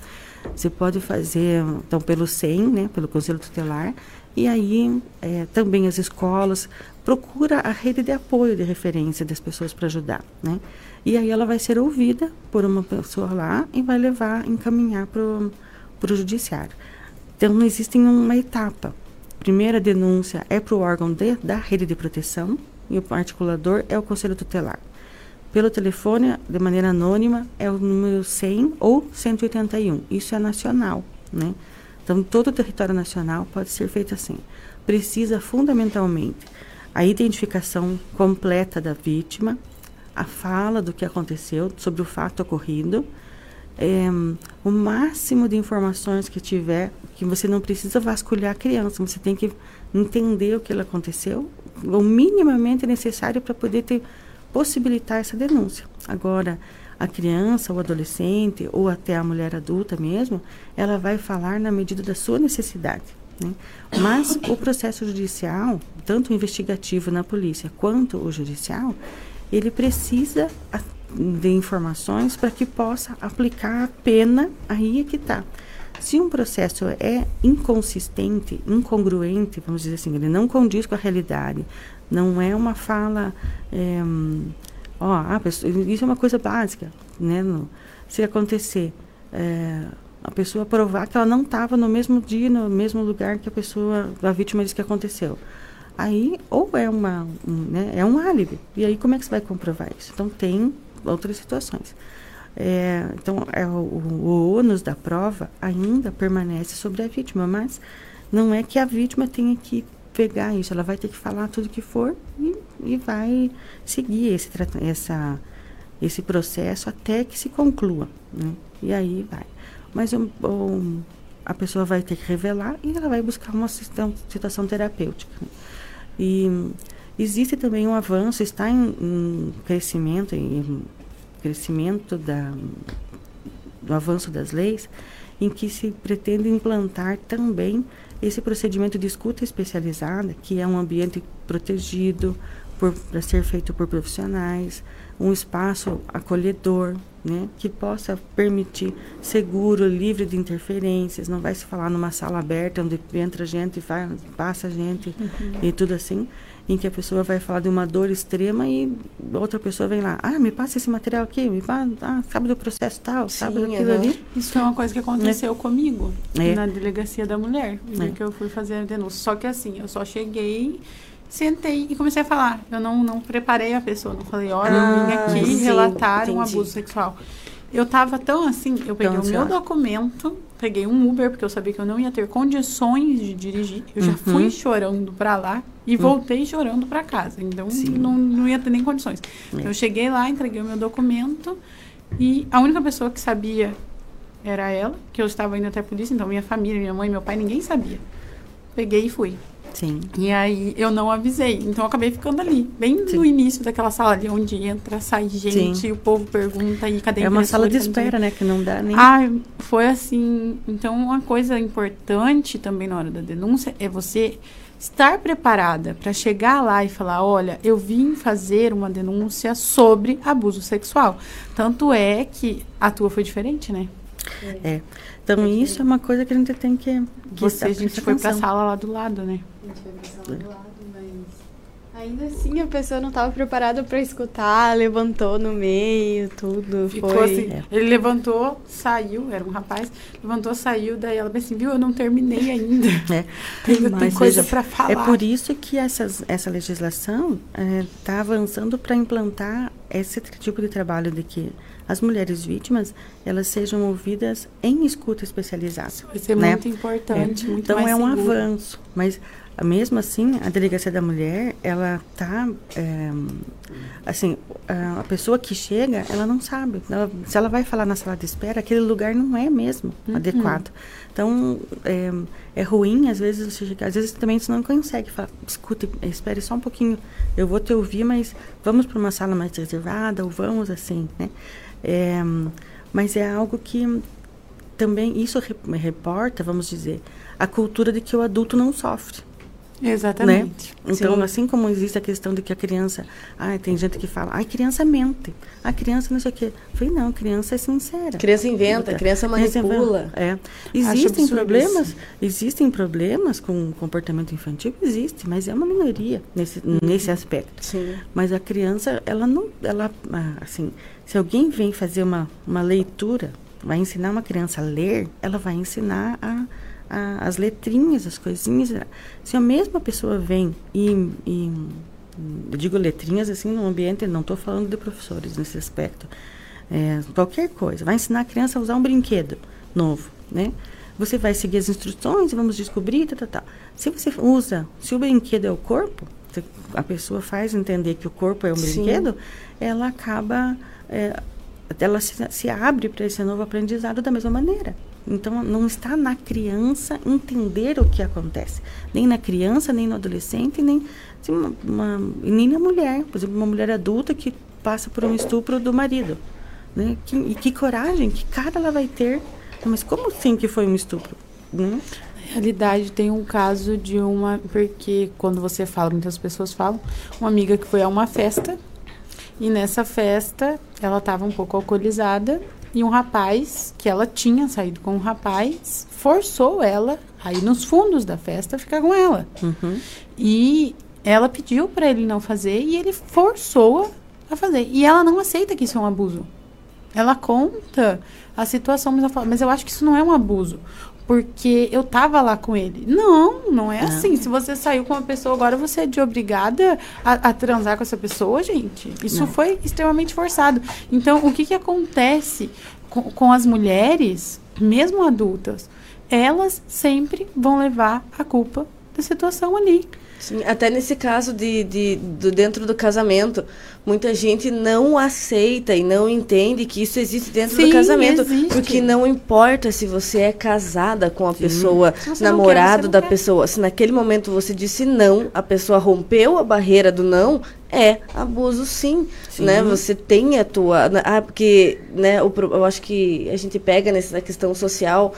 Você pode fazer, então, pelo SEM, né, pelo Conselho Tutelar, e aí é, também as escolas. Procura a rede de apoio de referência das pessoas para ajudar, né? E aí ela vai ser ouvida por uma pessoa lá e vai levar, encaminhar para o judiciário. Então, não existe uma etapa. Primeira denúncia é para o órgão de, da rede de proteção e o articulador é o Conselho Tutelar. Pelo telefone, de maneira anônima, é o número 100 ou 181. Isso é nacional, né? Então, todo o território nacional pode ser feito assim. Precisa, fundamentalmente, a identificação completa da vítima, a fala do que aconteceu, sobre o fato ocorrido, é, o máximo de informações que tiver, que você não precisa vasculhar a criança, você tem que entender o que aconteceu, o minimamente necessário para poder ter, possibilitar essa denúncia. Agora, a criança, o adolescente, ou até a mulher adulta mesmo, ela vai falar na medida da sua necessidade. Né? Mas o processo judicial, tanto o investigativo na polícia quanto o judicial, ele precisa de informações para que possa aplicar a pena aí é que está. Se um processo é inconsistente, incongruente, vamos dizer assim, ele não condiz com a realidade, não é uma fala, é, ó, a pessoa- isso é uma coisa básica, né? no- se acontecer, é, a pessoa provar que ela não estava no mesmo dia, no mesmo lugar que a pessoa, a vítima disse que aconteceu. Aí, ou é uma, um, né, é um álibi. E aí, como é que você vai comprovar isso? Então, tem outras situações. É, então, é, o, o ônus da prova ainda permanece sobre a vítima, mas não é que a vítima tenha que pegar isso. Ela vai ter que falar tudo que for e, e vai seguir esse, essa, esse processo até que se conclua. Né? E aí vai. Mas o- o- a pessoa vai ter que revelar e ela vai buscar uma sistão- situação terapêutica. né? E existe também um avanço, está em, em crescimento, em crescimento da, do avanço das leis, em que se pretende implantar também esse procedimento de escuta especializada, que é um ambiente protegido para ser feito por profissionais, um espaço acolhedor, né, que possa permitir seguro, livre de interferências, não vai se falar numa sala aberta onde entra gente e vai, passa gente e tudo assim, em que a pessoa vai falar de uma dor extrema e outra pessoa vem lá, ah, me passa esse material aqui, me passa, ah, sabe do processo tal, sabe Sim, daquilo aham. ali. Isso é uma coisa que aconteceu comigo É. na delegacia da mulher, É. que eu fui fazer a denúncia. Só que assim, eu só cheguei, sentei e comecei a falar. Eu não, não preparei a pessoa, não falei, olha, eu vim Ah, aqui sim, relatar um entendi. abuso sexual. Eu tava tão assim, eu peguei o meu documento, peguei um Uber, porque eu sabia que eu não ia ter condições de dirigir. Eu já Uhum. fui chorando pra lá e voltei chorando pra casa. Então, Sim. não, não ia ter nem condições. É. Eu cheguei lá, entreguei o meu documento e a única pessoa que sabia era ela, que eu estava indo até a polícia, então minha família, minha mãe, meu pai, ninguém sabia. Peguei e fui. Sim. E aí eu não avisei, então eu acabei ficando ali, bem Sim. no início daquela sala ali, onde entra, sai gente, Sim. e o povo pergunta, e cadê É uma sala de cadê- espera, né, que não dá nem... ah, foi assim. Então, uma coisa importante também na hora da denúncia é você estar preparada para chegar lá e falar: olha, eu vim fazer uma denúncia sobre abuso sexual. Tanto é que a tua foi diferente, né? É. Então, isso é uma coisa que a gente tem que. que Você, a gente foi pra sala lá do lado, né? A gente foi pra sala do lado, mas ainda assim a pessoa não estava preparada para escutar, levantou no meio, tudo. Ficou foi. assim. Ele levantou, saiu, era um rapaz, levantou, saiu, daí ela disse assim, viu, eu não terminei ainda. É. Ainda tem coisa veja, pra falar. É por isso que essas, essa legislação está avançando para implantar esse tipo de trabalho de que as mulheres vítimas elas sejam ouvidas em escuta especializada. Vai ser né? muito importante, muito então é um seguro. avanço, mas ah, mesmo assim a delegacia da mulher ela tá é, assim a a pessoa que chega ela não sabe Ela- se ela vai falar na sala de espera aquele lugar não é mesmo Uhum. adequado então é, é ruim às vezes você às vezes também você não consegue falar escute espere só um pouquinho eu vou te ouvir mas vamos para uma sala mais reservada ou vamos assim né É, mas é algo que também isso re- reporta, vamos dizer, a cultura de que o adulto não sofre. Exatamente. Então, Sim. assim como existe a questão de que a criança, ah, tem gente que fala, ai, criança mente, a criança não sei o quê. Eu falei, não, criança é sincera. Criança inventa, criança manipula. inventa. É. Existem problemas, isso. existem problemas com comportamento infantil, existe, mas é uma minoria nesse, nesse aspecto. Sim. Mas a criança, ela não, ela, ah, assim, se alguém vem fazer uma, uma leitura, vai ensinar uma criança a ler, ela vai ensinar a, a- as letrinhas, as coisinhas. Se a mesma pessoa vem e, e digo letrinhas assim no ambiente, não estou falando de professores nesse aspecto, é, qualquer coisa, vai ensinar a criança a usar um brinquedo novo, né? Você vai seguir as instruções e vamos descobrir, tal, tal, tal. Se você usa, se o brinquedo é o corpo, a pessoa faz entender que o corpo é um Sim. brinquedo, ela acaba, é, ela se, se abre para esse novo aprendizado da mesma maneira. Então, não está na criança entender o que acontece. Nem na criança, nem no adolescente, nem, assim, uma, uma- nem na mulher. Por exemplo, uma mulher adulta que passa por um estupro do marido. Né? Que, e que coragem, que cara ela vai ter. Mas como assim que foi um estupro? Né? Na realidade, tem um caso de uma. Porque quando você fala, muitas pessoas falam, uma amiga que foi a uma festa. E nessa festa, ela estava um pouco alcoolizada. E um rapaz, que ela tinha saído com um rapaz, forçou ela a ir nos fundos da festa ficar com ela. Uhum. E ela pediu para ele não fazer e ele forçou-a a fazer. E ela não aceita que isso é um abuso. Ela conta a situação, mas ela fala, mas eu acho que isso não é um abuso. Porque eu tava lá com ele. Não, não é assim. Se você saiu com uma pessoa, agora você é de obrigada a, a transar com essa pessoa, gente. Isso Não. foi extremamente forçado. Então, o que, que acontece com, com as mulheres, mesmo adultas? Elas sempre vão levar a culpa da situação ali. Sim, até nesse caso de, de, do dentro do casamento, muita gente não aceita e não entende que isso existe dentro Sim, do casamento. existe. Porque não importa se você é casada com a pessoa, não quer, namorado não da quer. pessoa. Se naquele momento você disse não, a pessoa rompeu a barreira do não, é abuso sim, Sim. né? Você tem a tua, ah, porque, né, o, eu acho que a gente pega nessa questão social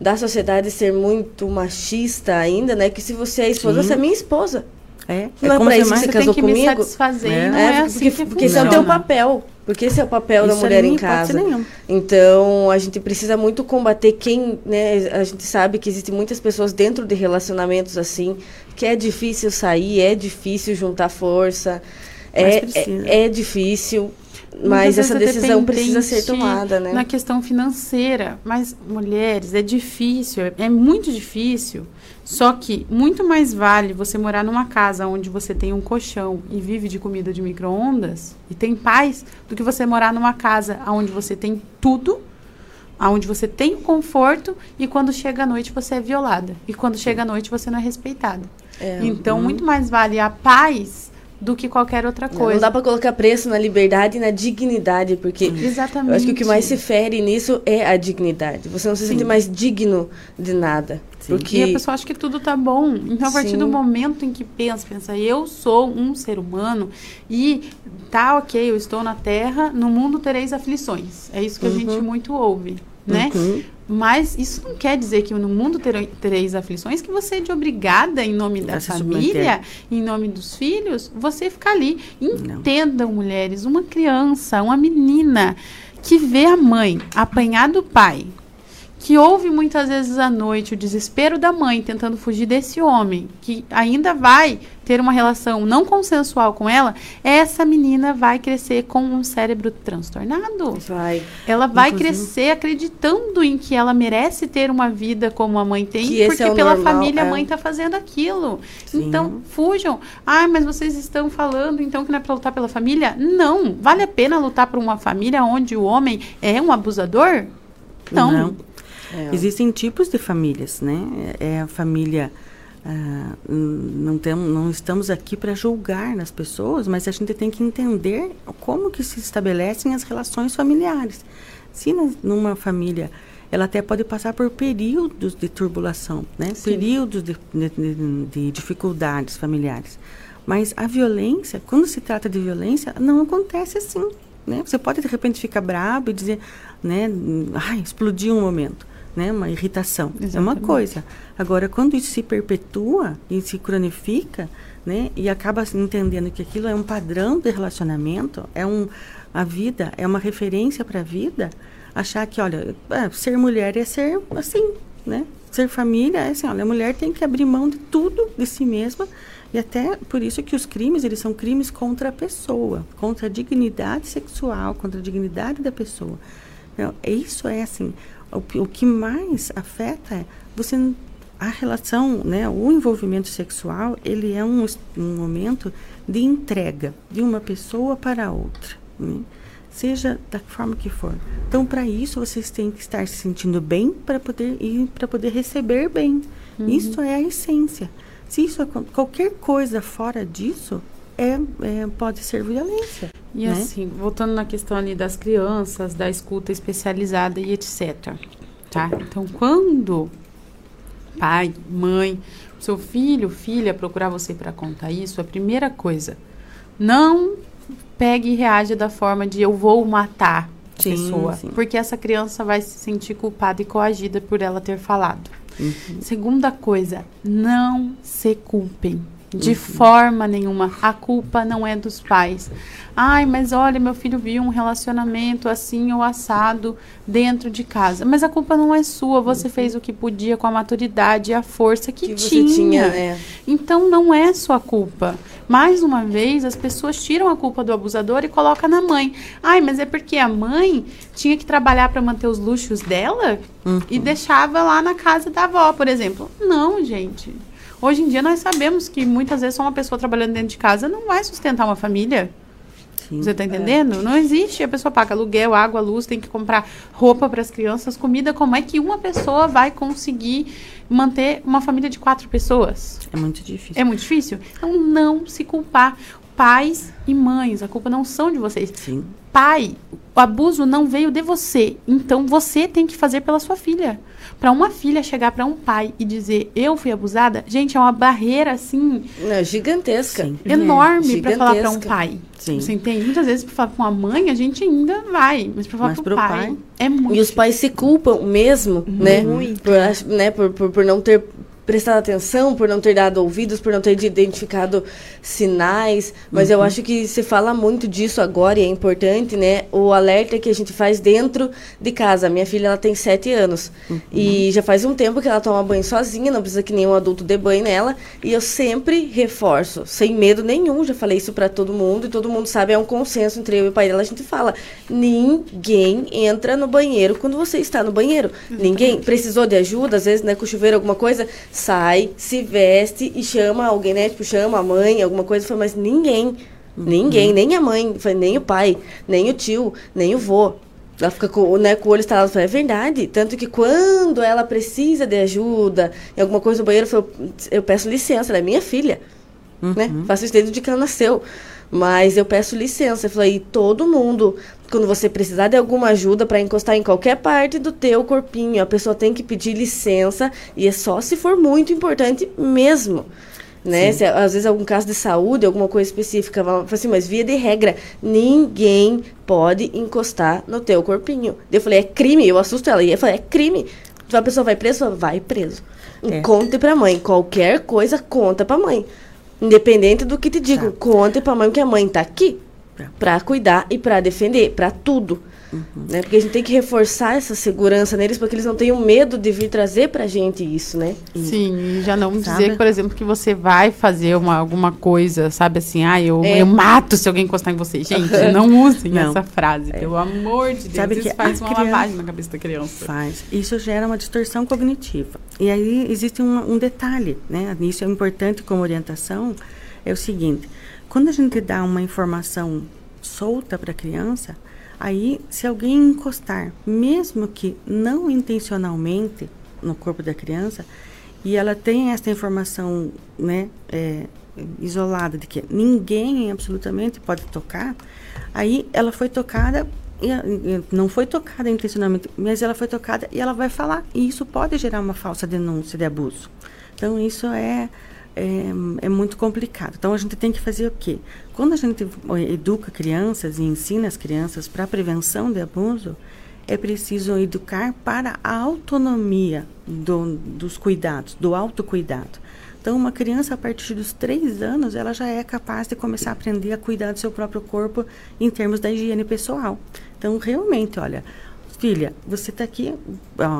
da sociedade ser muito machista ainda, né? Que se você é esposa, Sim. você é minha esposa. É, Não é como pra isso que Você casou tem que me comigo? satisfazer. É. Não É, é, porque, assim que porque esse é o teu papel. Porque esse é o papel da Isso mulher em casa. Então, a gente precisa muito combater quem, né? A gente sabe que existem muitas pessoas dentro de relacionamentos assim, que é difícil sair, é difícil juntar força, é, é, é difícil, mas essa é decisão precisa ser tomada, né? Na questão financeira. Mas, mulheres, é difícil, é, é muito difícil. Só que muito mais vale você morar numa casa onde você tem um colchão e vive de comida de micro-ondas e tem paz, do que você morar numa casa onde você tem tudo, onde você tem o conforto e quando chega a noite você é violada. E quando chega a noite você não é respeitada. É. Então, muito mais vale a paz do que qualquer outra coisa. Não dá pra colocar preço na liberdade e na dignidade, porque Exatamente. eu acho que o que mais se fere nisso é a dignidade. Você não se sente mais digno de nada. Sim. Porque E a pessoa acha que tudo tá bom. Então, a partir Sim. do momento em que pensa, pensa, eu sou um ser humano e tá ok, eu estou na Terra, no mundo tereis aflições. É isso que a gente muito ouve, né? Uhum. Mas isso não quer dizer que no mundo ter- tereis aflições que você é de obrigada, em nome da família, em nome dos filhos, você ficar ali. Entendam, mulheres, uma criança, uma menina que vê a mãe apanhar do pai que ouve muitas vezes à noite o desespero da mãe tentando fugir desse homem, que ainda vai ter uma relação não consensual com ela, essa menina vai crescer com um cérebro transtornado. Vai. Ela vai Inclusive- crescer acreditando em que ela merece ter uma vida como a mãe tem, porque é pela normal, família a é. mãe está fazendo aquilo. Sim. Então, fujam. Ah, mas vocês estão falando então que não é para lutar pela família? Não. Vale a pena lutar por uma família onde o homem é um abusador? Não. Não. É. Existem tipos de famílias, né? É a família. Ah, n- não, tem, não estamos aqui para julgar as pessoas, mas a gente tem que entender como que se estabelecem as relações familiares. Se na- numa família ela até pode passar por períodos de turbulação, né? Períodos de, de- de- de dificuldades familiares. Mas a violência, quando se trata de violência, não acontece assim, né? Você pode de repente ficar bravo e dizer, né, ai, explodiu um momento, né? Uma irritação. É uma Exatamente. coisa. Agora, quando isso se perpetua e se cronifica, né, e acaba entendendo que aquilo é um padrão de relacionamento, é um a vida é uma referência para a vida, achar que, olha, é, ser mulher é ser assim, né? Ser família é assim, olha, a mulher tem que abrir mão de tudo de si mesma e até por isso que os crimes, eles são crimes contra a pessoa, contra a dignidade sexual, contra a dignidade da pessoa. Então, isso é assim, o, que- o que mais afeta é você a relação, né, o envolvimento sexual, ele é um, um momento de entrega de uma pessoa para outra, né? seja da forma que for. Então, para isso vocês têm que estar se sentindo bem para poder ir para poder receber bem. Isso é a essência. Se isso qualquer coisa fora disso é, é- pode ser violência. E né? assim, voltando na questão ali das crianças, da escuta especializada e etc. Tá? Então, quando pai, mãe, seu filho, filha procurar você para contar isso, a primeira coisa, não pegue e reaja da forma de eu vou matar a Sim, pessoa, sim. porque essa criança vai se sentir culpada e coagida por ela ter falado. Uhum. Segunda coisa, não se culpem. De Uhum. forma nenhuma. A culpa não é dos pais. Ai, mas olha, meu filho viu um relacionamento assim ou assado dentro de casa. Mas a culpa não é sua. Você fez o que podia com a maturidade e a força que, Que tinha. tinha, né? Então não é sua culpa. Mais uma vez, as pessoas tiram a culpa do abusador e colocam na mãe. Ai, mas é porque a mãe tinha que trabalhar para manter os luxos dela e deixava lá na casa da avó, por exemplo. Não, gente. Hoje em dia nós sabemos que muitas vezes só uma pessoa trabalhando dentro de casa não vai sustentar uma família. Sim. Você tá entendendo? Não existe. A pessoa paga aluguel, água, luz, tem que comprar roupa para as crianças, comida. Como é que uma pessoa vai conseguir manter uma família de quatro pessoas? É muito difícil. É muito difícil? Então não se culpar. Pais e mães, a culpa não são de vocês. Sim. Pai, o abuso não veio de você. Então você tem que fazer pela sua filha. Para uma filha chegar para um pai e dizer eu fui abusada, gente, é uma barreira assim Não, gigantesca. Sim. enorme para falar para um pai. Sim. Você entende? Muitas vezes para falar com uma mãe a gente ainda vai, mas para falar pro pro pai, pai- é muito E os pais se culpam mesmo, né? Muito. Por, ach- né? Por, por, por não ter prestado atenção, por não ter dado ouvidos, por não ter identificado sinais. Mas eu acho que se fala muito disso agora e é importante, né? O alerta que a gente faz dentro de casa. Minha filha, ela tem sete anos. E já faz um tempo que ela toma banho sozinha, não precisa que nenhum adulto dê banho nela. E eu sempre reforço, sem medo nenhum. Já falei isso pra todo mundo e todo mundo sabe, é um consenso entre eu e o pai dela. A gente fala: ninguém entra no banheiro quando você está no banheiro. Ninguém precisou de ajuda, às vezes, né, com chuveiro, alguma coisa, sai, se veste e chama alguém, né? Tipo, chama a mãe, alguma coisa, fala, mas ninguém. Ninguém, nem a mãe, foi nem o pai, nem o tio, nem o vô. Ela fica com, né, com o olho estalado. Fala, é verdade. Tanto que quando ela precisa de ajuda, em alguma coisa no banheiro, eu, falo, eu peço licença, ela é minha filha. Né? Faço isso desde que ela nasceu. Mas eu peço licença. Eu falei, todo mundo, quando você precisar de alguma ajuda para encostar em qualquer parte do teu corpinho, a pessoa tem que pedir licença. E é só se for muito importante mesmo. Né? Se, às vezes algum caso de saúde, alguma coisa específica, fala assim, mas via de regra, ninguém pode encostar no teu corpinho. Eu falei, é crime, eu assusto ela. E eu falei, é crime. A pessoa vai preso? Vai preso. É. Conte pra mãe. Qualquer coisa, conta pra mãe. Independente do que te digo, conte pra mãe que a mãe tá aqui Tá. pra cuidar e pra defender, pra tudo. Né? Porque a gente tem que reforçar essa segurança neles para que eles não tenham medo de vir trazer pra gente isso, né? Sim, e já não Sabe? dizer, por exemplo, que você vai fazer uma, alguma coisa, sabe assim, ah, eu, É. eu mato se alguém encostar em você. Gente, não usem Não. essa frase, pelo amor de Deus. Sabe Isso que faz a uma criança- lavagem na cabeça da criança. Faz. Isso gera uma distorção cognitiva. E aí existe um, um detalhe, né? Isso é importante como orientação, é o seguinte, quando a gente dá uma informação solta para a criança, aí se alguém encostar, mesmo que não intencionalmente no corpo da criança, e ela tem essa informação, né, é, isolada de que ninguém absolutamente pode tocar, aí ela foi tocada não foi tocada intencionalmente, mas ela foi tocada e ela vai falar. E isso pode gerar uma falsa denúncia de abuso. Então, isso é, é, é muito complicado. Então, a gente tem que fazer o quê? Quando a gente educa crianças e ensina as crianças para a prevenção de abuso, é preciso educar para a autonomia do, dos cuidados, do autocuidado. Então, uma criança, a partir dos três anos, ela já é capaz de começar a aprender a cuidar do seu próprio corpo em termos da higiene pessoal. Então, realmente, olha, filha, você está aqui,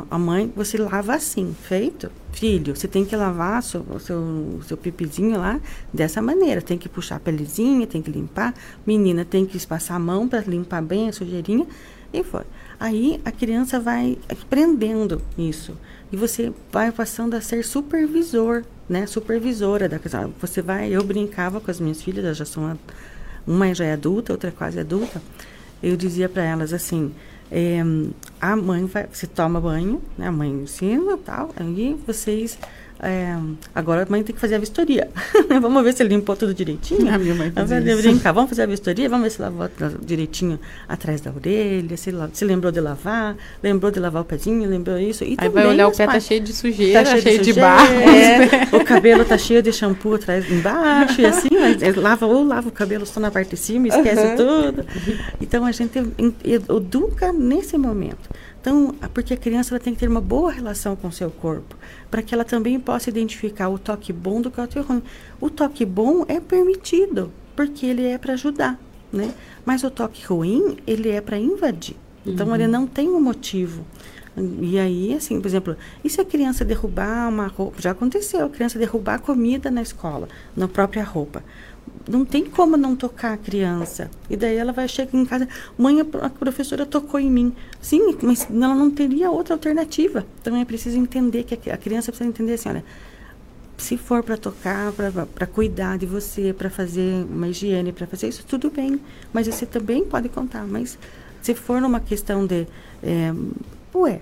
a mãe, você lava assim, feito? Filho, você tem que lavar seu, o seu, o seu pipizinho lá dessa maneira. Tem que puxar a pelezinha, tem que limpar. Menina, tem que passar a mão para limpar bem a sujeirinha. E foi. Aí a criança vai aprendendo isso. E você vai passando a ser supervisor, né? Supervisora da casa. Você vai, eu brincava com as minhas filhas, elas já são, uma já é adulta, outra quase adulta. Eu dizia para elas assim, eh, a mãe vai, você toma banho, né? A mãe ensina tal, aí vocês eh, agora a mãe tem que fazer a vistoria. Vamos ver se limpou tudo direitinho. A minha mãe Vamos isso. brincar, vamos fazer a vistoria, vamos ver se lavou direitinho atrás da orelha, se, se lembrou de lavar, lembrou de lavar o pezinho, lembrou isso. E Aí vai olhar o pé, tá pais- cheio de sujeira, Tá cheio, de, sujeira, barro. é, o cabelo tá cheio de shampoo atrás embaixo e assim, mas é, lava ou lava o cabelo só na parte de cima, esquece tudo. Então a gente educa nesse momento. Então, porque a criança ela tem que ter uma boa relação com o seu corpo, para que ela também possa identificar o toque bom do toque ruim. O toque bom é permitido, porque ele é para ajudar, né? Mas o toque ruim, ele é para invadir. Então, ele não tem um motivo. E aí, assim, por exemplo, e se a criança derrubar uma roupa? Já aconteceu, a criança derrubar comida na escola, na própria roupa. Não tem como não tocar a criança. E daí ela vai chegar em casa, mãe, a pro- a professora tocou em mim. Sim, mas ela não teria outra alternativa. Então é preciso entender que a criança precisa entender assim, olha, se for para tocar, para cuidar de você, para fazer uma higiene, para fazer isso, tudo bem. Mas você também pode contar. Mas se for numa questão de, é, ué,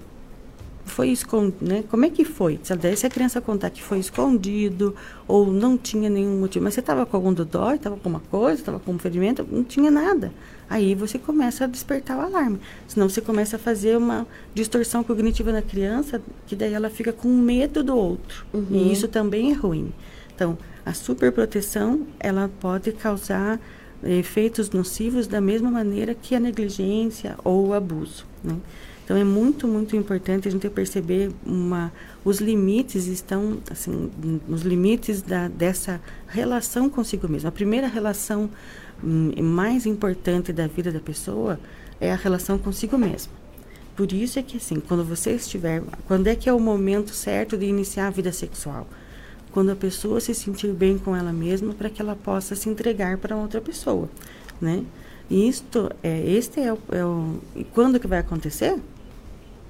foi escondido, né? Como é que foi? Se, daí se a criança contar que foi escondido ou não tinha nenhum motivo, mas você estava com algum dodói, estava com uma coisa, estava com um ferimento, não tinha nada. Aí você começa a despertar o alarme. Senão você começa a fazer uma distorção cognitiva na criança, que daí ela fica com medo do outro. E isso também é ruim. Então, a superproteção, ela pode causar eh, efeitos nocivos da mesma maneira que a negligência ou o abuso, né? Então é muito, muito importante a gente perceber uma, os limites estão assim, nos limites da, dessa relação consigo mesmo. A primeira relação hum, mais importante da vida da pessoa é a relação consigo mesma. Por isso é que assim, quando você estiver, quando é que é o momento certo de iniciar a vida sexual? Quando a pessoa se sentir bem com ela mesma para que ela possa se entregar para outra pessoa, né? E isto é, este é o, é o e quando que vai acontecer?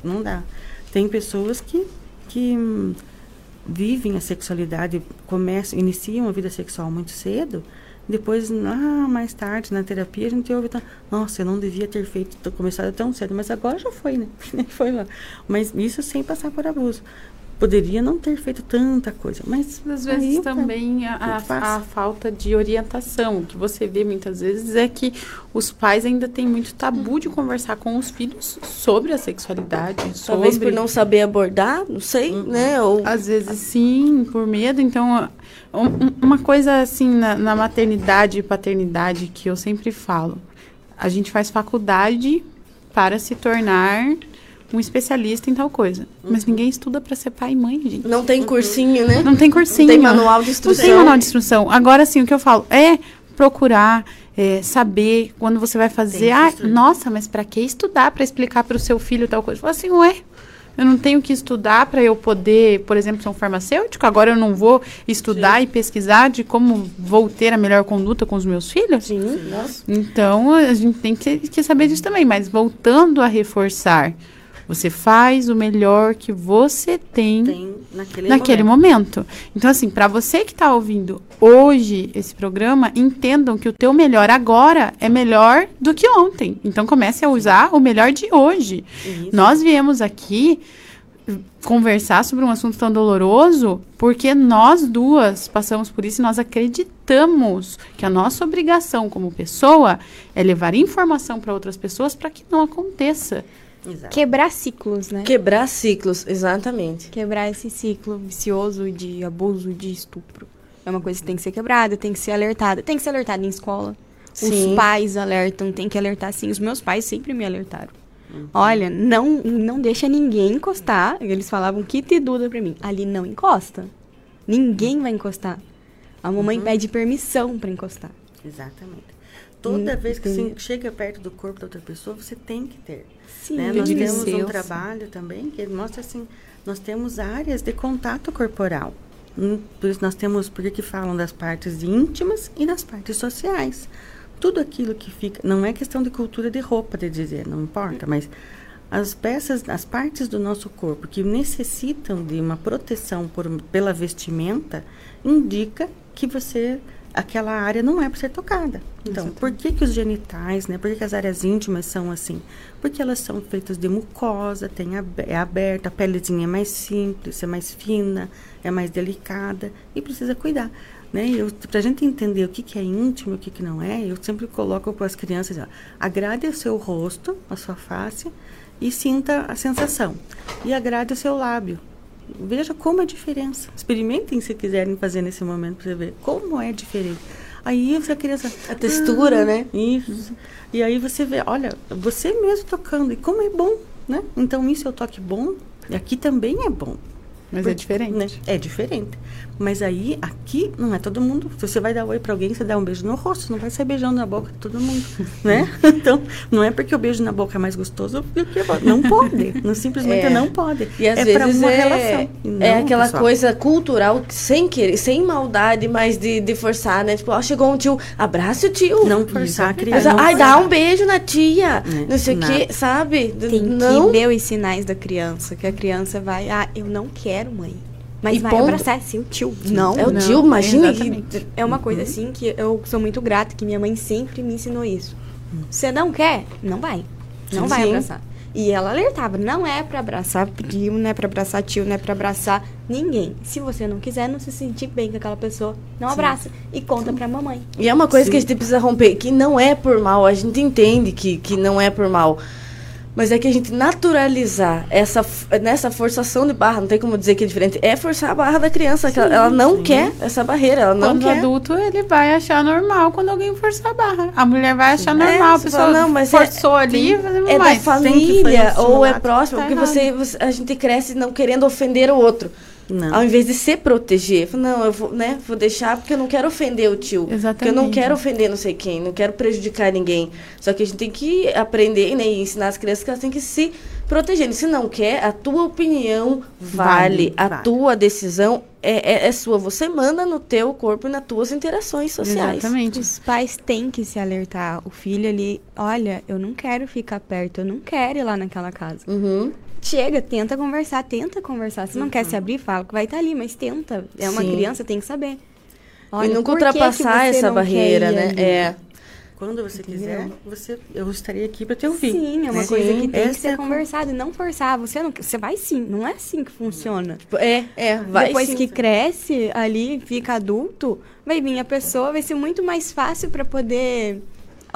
Não dá. Tem pessoas que que vivem a sexualidade, começam, iniciam a vida sexual muito cedo, depois, ah, mais tarde, na terapia, a gente ouve, tá, nossa, eu não devia ter feito, começado tão cedo, mas agora já foi, né? foi lá. Mas isso sem passar por abuso. Poderia não ter feito tanta coisa, mas Às vezes também a, a- a falta de orientação. O que você vê muitas vezes é que os pais ainda têm muito tabu de conversar com os filhos sobre a sexualidade. Talvez sobre... por não saber abordar, não sei, né? Ou Às vezes sim, por medo. Então, um- um- uma coisa assim na, na maternidade e paternidade que eu sempre falo: a gente faz faculdade para se tornar um especialista em tal coisa. Mas ninguém estuda para ser pai e mãe, gente. não tem cursinho, né? Não tem cursinho. Não tem manual de Não instrução. tem manual de instrução. Agora sim, o que eu falo é procurar é, saber quando você vai fazer. Ah, nossa, mas para que estudar para explicar para o seu filho tal coisa? Fala assim, ué, eu não tenho que estudar para eu poder, por exemplo, ser um farmacêutico. Agora eu não vou estudar Sim. e pesquisar de como vou ter a melhor conduta com os meus filhos. Sim. Sim. Então a gente tem que, que saber disso também. Mas voltando a reforçar, você faz o melhor que você tem, tem naquele, naquele momento. momento. Então, assim, para você que está ouvindo hoje esse programa, entendam que o teu melhor agora é melhor do que ontem. Então, comece a usar o melhor de hoje. Isso. Nós viemos aqui conversar sobre um assunto tão doloroso porque nós duas passamos por isso e nós acreditamos que a nossa obrigação como pessoa é levar informação para outras pessoas para que não aconteça. Exato. Quebrar ciclos, né? Quebrar ciclos, exatamente. Quebrar esse ciclo vicioso de abuso, de estupro. É uma coisa que tem que ser quebrada, tem que ser alertada. Tem que ser alertada em escola. Sim. Os pais alertam, tem que alertar sim. Os meus pais sempre me alertaram. Uhum. Olha, não não deixa ninguém encostar. Eles falavam que te duda pra mim. Ali não encosta. Ninguém vai encostar. A mamãe uhum. pede permissão para encostar. Exatamente. Toda hum, vez que você chega perto do corpo da outra pessoa, você tem que ter. Sim, né? Nós temos um trabalho também que mostra assim, nós temos áreas de contato corporal. Hum, por isso nós temos, porque que falam das partes íntimas e das partes sociais. Tudo aquilo que fica, não é questão de cultura de roupa, de dizer, não importa, mas as peças, as partes do nosso corpo que necessitam de uma proteção por, pela vestimenta, indica que você aquela área não é para ser tocada. Então, Exatamente. por que, que os genitais, né? Por que, que, as áreas íntimas são assim? Porque elas são feitas de mucosa, tem é aberta, a pelezinha é mais simples, é mais fina, é mais delicada e precisa cuidar. Né? Para a gente entender o que, que é íntimo e o que, que não é, eu sempre coloco para as crianças, ó, agrade o seu rosto, a sua face e sinta a sensação. E agrade o seu lábio, Veja como é a diferença. Experimentem se quiserem fazer nesse momento para você ver como é diferente. Aí você criança. A textura, ah, né? Isso. E aí você vê, olha, você mesmo tocando, e como é bom, né? Então isso é o toque bom, e aqui também é bom. Mas é Porque, é diferente. Né? É diferente. Mas aí, aqui, não é todo mundo. Se você vai dar oi para alguém, você dá um beijo no rosto, não vai sair beijando na boca de todo mundo, né? Então, não é porque o beijo na boca é mais gostoso do que não pode, não simplesmente é. não pode. E às é vezes uma é, relação. É aquela pessoal. coisa cultural sem querer, sem maldade, mas de, de forçar, né? Tipo, ó, chegou um tio, abraça o tio. Não forçar a criança. Não Ai, dá um beijo na tia. É. Não sei o que, sabe? Tem não. que ver os sinais da criança, que a criança vai, ah, eu não quero, mãe. Mas e vai ponto. abraçar, sim, o tio. Não. É o não, tio, imagina. É uma coisa assim que eu sou muito grata, que minha mãe sempre me ensinou isso. Você não quer? Não vai. Não sim. vai abraçar. E ela alertava, não é para abraçar primo, não é para abraçar tio, não é para abraçar ninguém. Se você não quiser, não se sentir bem com aquela pessoa, não Sim. abraça e conta para mamãe. E é uma coisa Sim. que a gente precisa romper, que não é por mal, a gente entende que, que não é por mal. Mas é que a gente naturalizar essa nessa forçação de barra, não tem como dizer que é diferente, é forçar a barra da criança, sim, ela, ela, não sim. quer essa barreira, ela não quando quer. Adulto, ele vai achar normal quando alguém forçar a barra. A mulher vai achar sim. normal, é, a pessoa fala, não, mas é forçou é, ali, é da família ou é próximo, tá porque você, você, a gente cresce não querendo ofender o outro. Não. Ao invés de se proteger, não, eu vou, né, vou deixar porque eu não quero ofender o tio. Exatamente. Porque eu não quero ofender não sei quem, não quero prejudicar ninguém. Só que a gente tem que aprender né, e ensinar as crianças que elas têm que se proteger. Se não quer, a tua opinião vale, vale a vale. tua decisão é, é, é, sua. Você manda no teu corpo e nas tuas interações sociais. Exatamente. Os pais têm que se alertar. O filho ali, olha, eu não quero ficar perto, eu não quero ir lá naquela casa. Uhum chega, tenta conversar, tenta conversar. Se não quer se uhum. abrir, fala que vai estar tá ali, mas tenta. É uma Sim. criança, tem que saber. Olha, e nunca ultrapassar essa barreira, né? Ali? É. Quando você Entendeu? quiser, você, eu estaria aqui para te ouvir. Sim, é uma né? coisa que tem essa que ser é conversada e não forçar. Você não, você vai sim, não é assim que funciona. É, é, vai Depois sim. que cresce ali, fica adulto, vai vir a pessoa, vai ser muito mais fácil para poder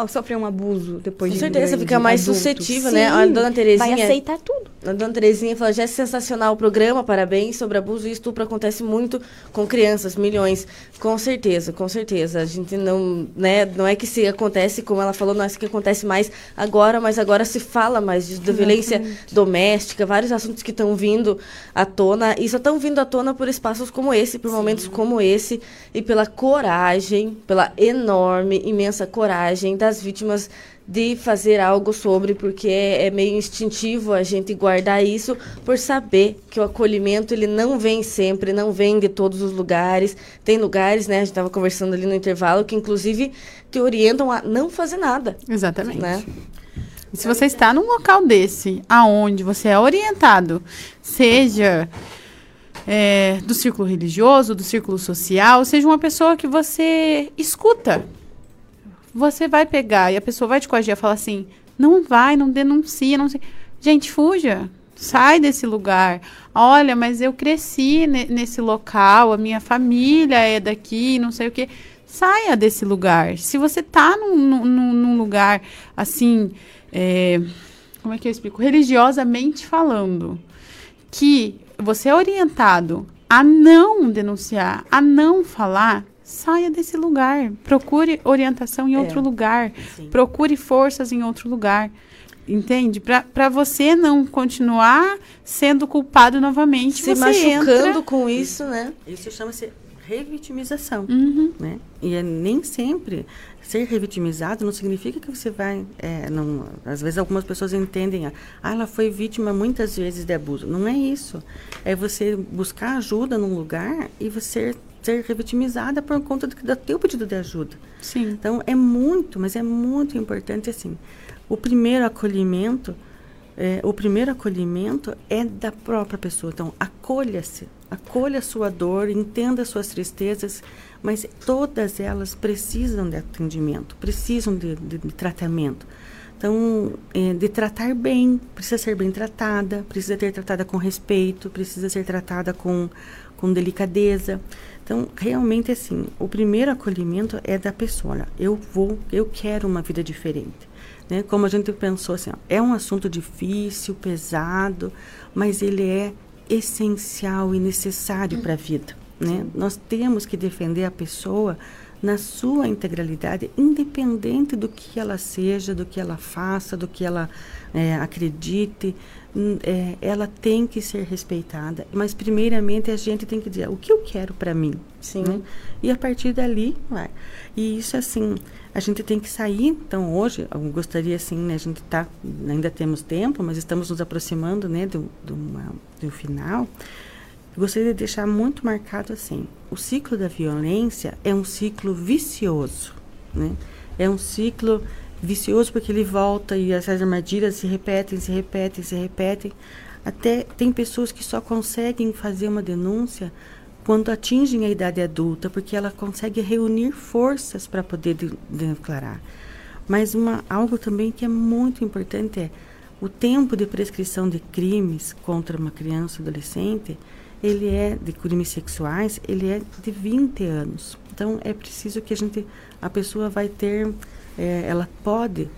sofrer um abuso depois Com de certeza, grande, fica mais adulto. suscetível, Sim, né? A dona Terezinha- Vai aceitar tudo. A dona Terezinha falou, já é sensacional o programa, parabéns, sobre abuso e estupro acontece muito com crianças, milhões. Com certeza, com certeza. A gente não, né, não é que se acontece, como ela falou, não é que acontece mais agora, mas agora se fala mais disso, da violência doméstica, vários assuntos que estão vindo à tona, e só estão vindo à tona por espaços como esse, por momentos como esse, e pela coragem, pela enorme, imensa coragem das vítimas de fazer algo sobre, porque é, é meio instintivo a gente guardar isso por saber que o acolhimento ele não vem sempre, não vem de todos os lugares. Tem lugares, né? A gente estava conversando ali no intervalo que inclusive te orientam a não fazer nada, Exatamente. né? E se você está num local desse, aonde você é orientado, seja é, do círculo religioso, do círculo social, seja uma pessoa que você escuta, você vai pegar e a pessoa vai te coagir a falar assim: não vai, não denuncia, não sei. Gente, fuja. Sai desse lugar. Olha, mas eu cresci ne- nesse local, a minha família é daqui, não sei o quê. Saia desse lugar. Se você tá num, num- num, num lugar assim, é, como é que eu explico? Religiosamente falando, que você é orientado a não denunciar, a não falar, saia desse lugar. Procure orientação em É. outro lugar. Sim. Procure forças em outro lugar. Entende? Para você não continuar sendo culpado novamente. Se você machucando entra- com isso, né? Isso chama-se revitimização. Uhum. né? E é nem sempre ser revitimizado não significa que você vai. é, não, às vezes algumas pessoas entendem, ah, ela foi vítima muitas vezes de abuso. Não é isso. É você buscar ajuda num lugar e você ser revitimizada por conta do, do teu pedido de ajuda. Sim. Então é muito, mas é muito importante assim. O primeiro acolhimento, é, o primeiro acolhimento é da própria pessoa. Então acolha-se, acolha a sua dor, entenda as suas tristezas, mas todas elas precisam de atendimento, precisam de, de- de tratamento. Então, é, de tratar bem, precisa ser bem tratada, precisa ser tratada com respeito, precisa ser tratada com, com delicadeza. Então, realmente assim, o primeiro acolhimento é da pessoa. Olha, eu vou, eu quero uma vida diferente. Né? Como a gente pensou assim, ó, é um assunto difícil, pesado, mas ele é essencial e necessário para a vida. Né? Nós temos que defender a pessoa na sua integralidade, independente do que ela seja, do que ela faça, do que ela é, acredite, é, ela tem que ser respeitada. Mas primeiramente a gente tem que dizer o que eu quero para mim, Sim. né? E a partir dali vai. E isso assim, a gente tem que sair. Então hoje eu gostaria assim, né? A gente tá, ainda temos tempo, mas estamos nos aproximando, né? Do, do, uma- do final. Gostaria de deixar muito marcado assim: o ciclo da violência é um ciclo vicioso, né? É um ciclo vicioso porque ele volta e essas armadilhas se repetem, se repetem, se repetem. Até tem pessoas que só conseguem fazer uma denúncia quando atingem a idade adulta, porque ela consegue reunir forças para poder de- declarar. Mas uma, algo também que é muito importante é o tempo de prescrição de crimes contra uma criança adolescente, ele é de crimes sexuais, ele é de 20 anos. Então é preciso que a gente, a pessoa vai ter, eh, ela pode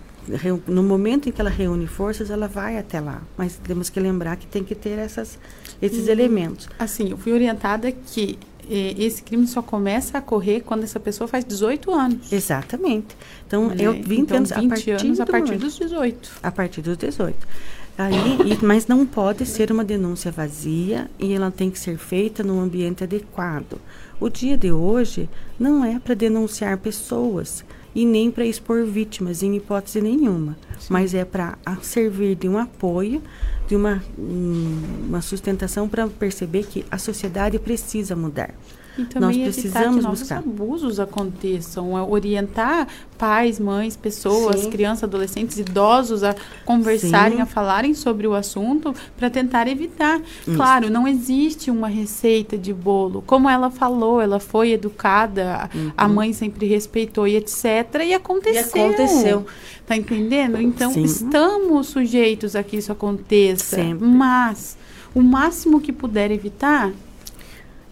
no momento em que ela reúne forças, ela vai até lá. Mas temos que lembrar que tem que ter essas, esses elementos. Assim, eu fui orientada que eh, esse crime só começa a correr quando essa pessoa faz 18 anos. Exatamente. Então, né? eu 20 então, anos, 20 a partir, anos a do partir momento- dos 18. a partir dos 18. Aí, e- mas não pode ser uma denúncia vazia e ela tem que ser feita num ambiente adequado. O dia de hoje não é para denunciar pessoas e nem para expor vítimas em hipótese nenhuma, mas é para servir de um apoio, de uma, hum, uma sustentação para perceber que a sociedade precisa mudar. E Nós também evitar que precisamos novos buscar. abusos aconteçam, a orientar pais, mães, pessoas, Sim. crianças, adolescentes, idosos a conversarem, Sim. a falarem sobre o assunto para tentar evitar. Claro, não existe uma receita de bolo. Como ela falou, ela foi educada, a Uhum. mãe sempre respeitou e etc. E aconteceu. aconteceu. Tá entendendo? Então, Sim. estamos sujeitos a que isso aconteça. Sempre. Mas o máximo que puder evitar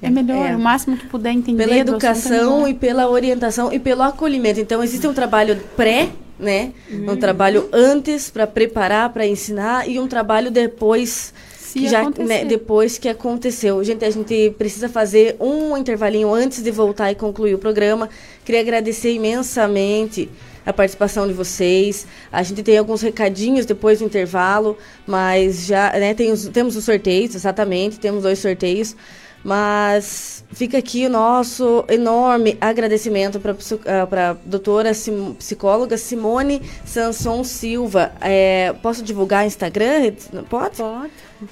é melhor. É. O máximo que puder entender Pela é educação e pela orientação e pelo acolhimento. Então, existe um trabalho pré né? Um trabalho antes para preparar, para ensinar e um trabalho depois que já, né, depois que aconteceu. Gente, a gente precisa fazer um intervalinho antes de voltar e concluir o programa. Queria agradecer imensamente a participação de vocês. A gente tem alguns recadinhos depois do intervalo, mas já né, tem os- temos os sorteios, exatamente, temos dois sorteios. Mas fica aqui o nosso enorme agradecimento para a doutora sim- psicóloga Simone Sanson Silva. É, posso divulgar o Instagram? Pode? Pode.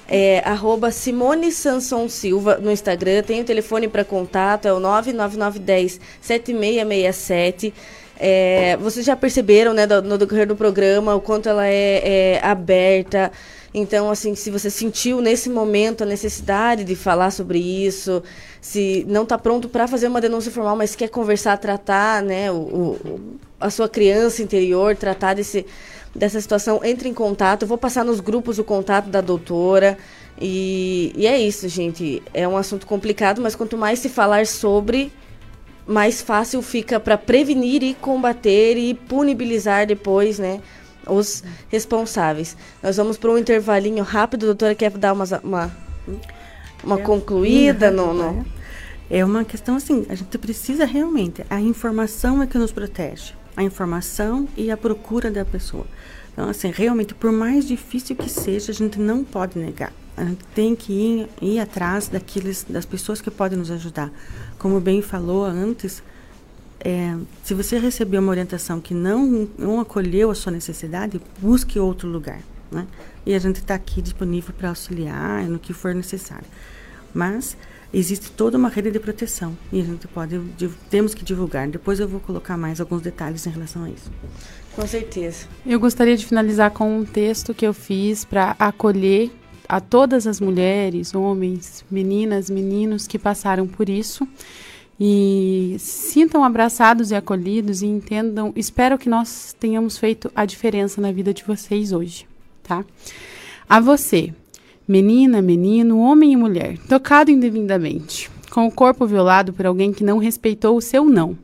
É, arroba Simone Sanson Silva no Instagram. Tem o telefone para contato, é o 99910 7667. É, vocês já perceberam, né, do- no decorrer do programa, o quanto ela é, é aberta. Então, assim, se você sentiu nesse momento a necessidade de falar sobre isso, se não está pronto para fazer uma denúncia formal, mas quer conversar, tratar, né, o, o- a sua criança interior, tratar desse, dessa situação, entre em contato. Eu vou passar nos grupos o contato da doutora. E, e é isso, gente. É um assunto complicado, mas quanto mais se falar sobre, mais fácil fica para prevenir e combater e punibilizar depois, né? Os responsáveis. Nós vamos para um intervalinho rápido. A doutora quer dar umas- uma, uma É, concluída no, no- É uma questão assim, a gente precisa realmente, a informação é que nos protege. A informação e a procura da pessoa. Então, assim, realmente, por mais difícil que seja, a gente não pode negar. A gente tem que ir, ir atrás daqueles, das pessoas que podem nos ajudar. Como bem falou antes, é, se você recebeu uma orientação que não, não acolheu a sua necessidade, busque outro lugar. Né? E a gente está aqui disponível para auxiliar no que for necessário. Mas existe toda uma rede de proteção e a gente pode, temos que divulgar. Depois eu vou colocar mais alguns detalhes em relação a isso. Com certeza. Eu gostaria de finalizar com um texto que eu fiz para acolher a todas as mulheres, homens, meninas, meninos que passaram por isso e sintam abraçados e acolhidos e entendam. Espero que nós tenhamos feito a diferença na vida de vocês hoje, tá? A você, menina, menino, homem e mulher, tocado indevidamente, com o corpo violado por alguém que não respeitou o seu não,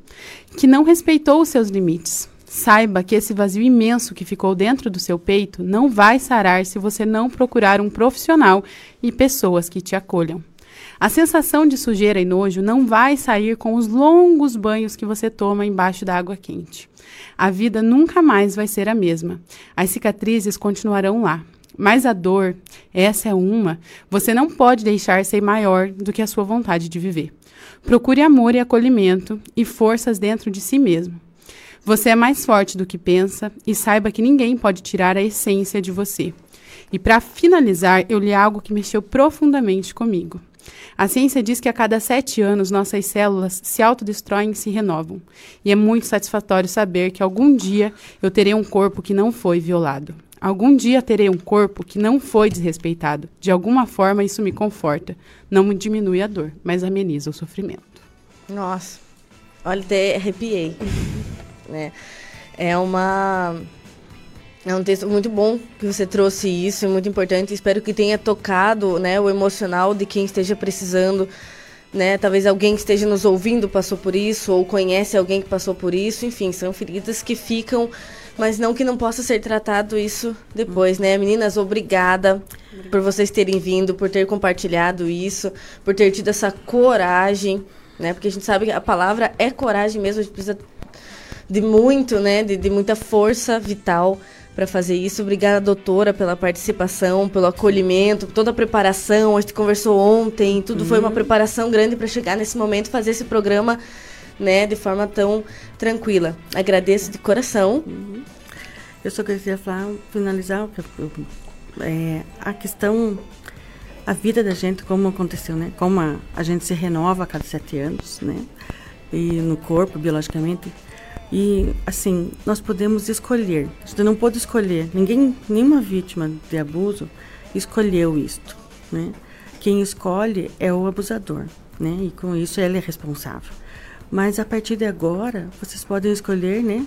que não respeitou os seus limites. Saiba que esse vazio imenso que ficou dentro do seu peito não vai sarar se você não procurar um profissional e pessoas que te acolham. A sensação de sujeira e nojo não vai sair com os longos banhos que você toma embaixo da água quente. A vida nunca mais vai ser a mesma. As cicatrizes continuarão lá. Mas a dor, essa é uma, você não pode deixar ser maior do que a sua vontade de viver. Procure amor e acolhimento e forças dentro de si mesmo. Você é mais forte do que pensa e saiba que ninguém pode tirar a essência de você. E para finalizar, eu li algo que mexeu profundamente comigo. A ciência diz que a cada sete anos nossas células se autodestroem e se renovam. E é muito satisfatório saber que algum dia eu terei um corpo que não foi violado. Algum dia terei um corpo que não foi desrespeitado. De alguma forma isso me conforta. Não me diminui a dor, mas ameniza o sofrimento. Nossa, olha, até arrepiei. né? É uma. É um texto muito bom que você trouxe isso, é muito importante. Espero que tenha tocado né, o emocional de quem esteja precisando. Né? Talvez alguém que esteja nos ouvindo passou por isso, ou conhece alguém que passou por isso. Enfim, são feridas que ficam, mas não que não possa ser tratado isso depois, né? Meninas, obrigada por vocês terem vindo, por ter compartilhado isso, por ter tido essa coragem, né? Porque a gente sabe que a palavra é coragem mesmo, a gente precisa de muito, né? De, de muita força vital para fazer isso. Obrigada, doutora, pela participação, pelo acolhimento, toda a preparação. A gente conversou ontem, tudo foi uma preparação grande para chegar nesse momento fazer esse programa, né, de forma tão tranquila. Agradeço de coração. Eu só queria falar, finalizar é, a questão, a vida da gente, como aconteceu, né? Como a, a gente se renova a cada sete anos, né? E no corpo, biologicamente. E, assim, nós podemos escolher. A gente não pode escolher. Ninguém, nenhuma vítima de abuso escolheu isto, né? Quem escolhe é o abusador, né? E com isso ele é responsável. Mas a partir de agora, vocês podem escolher, né?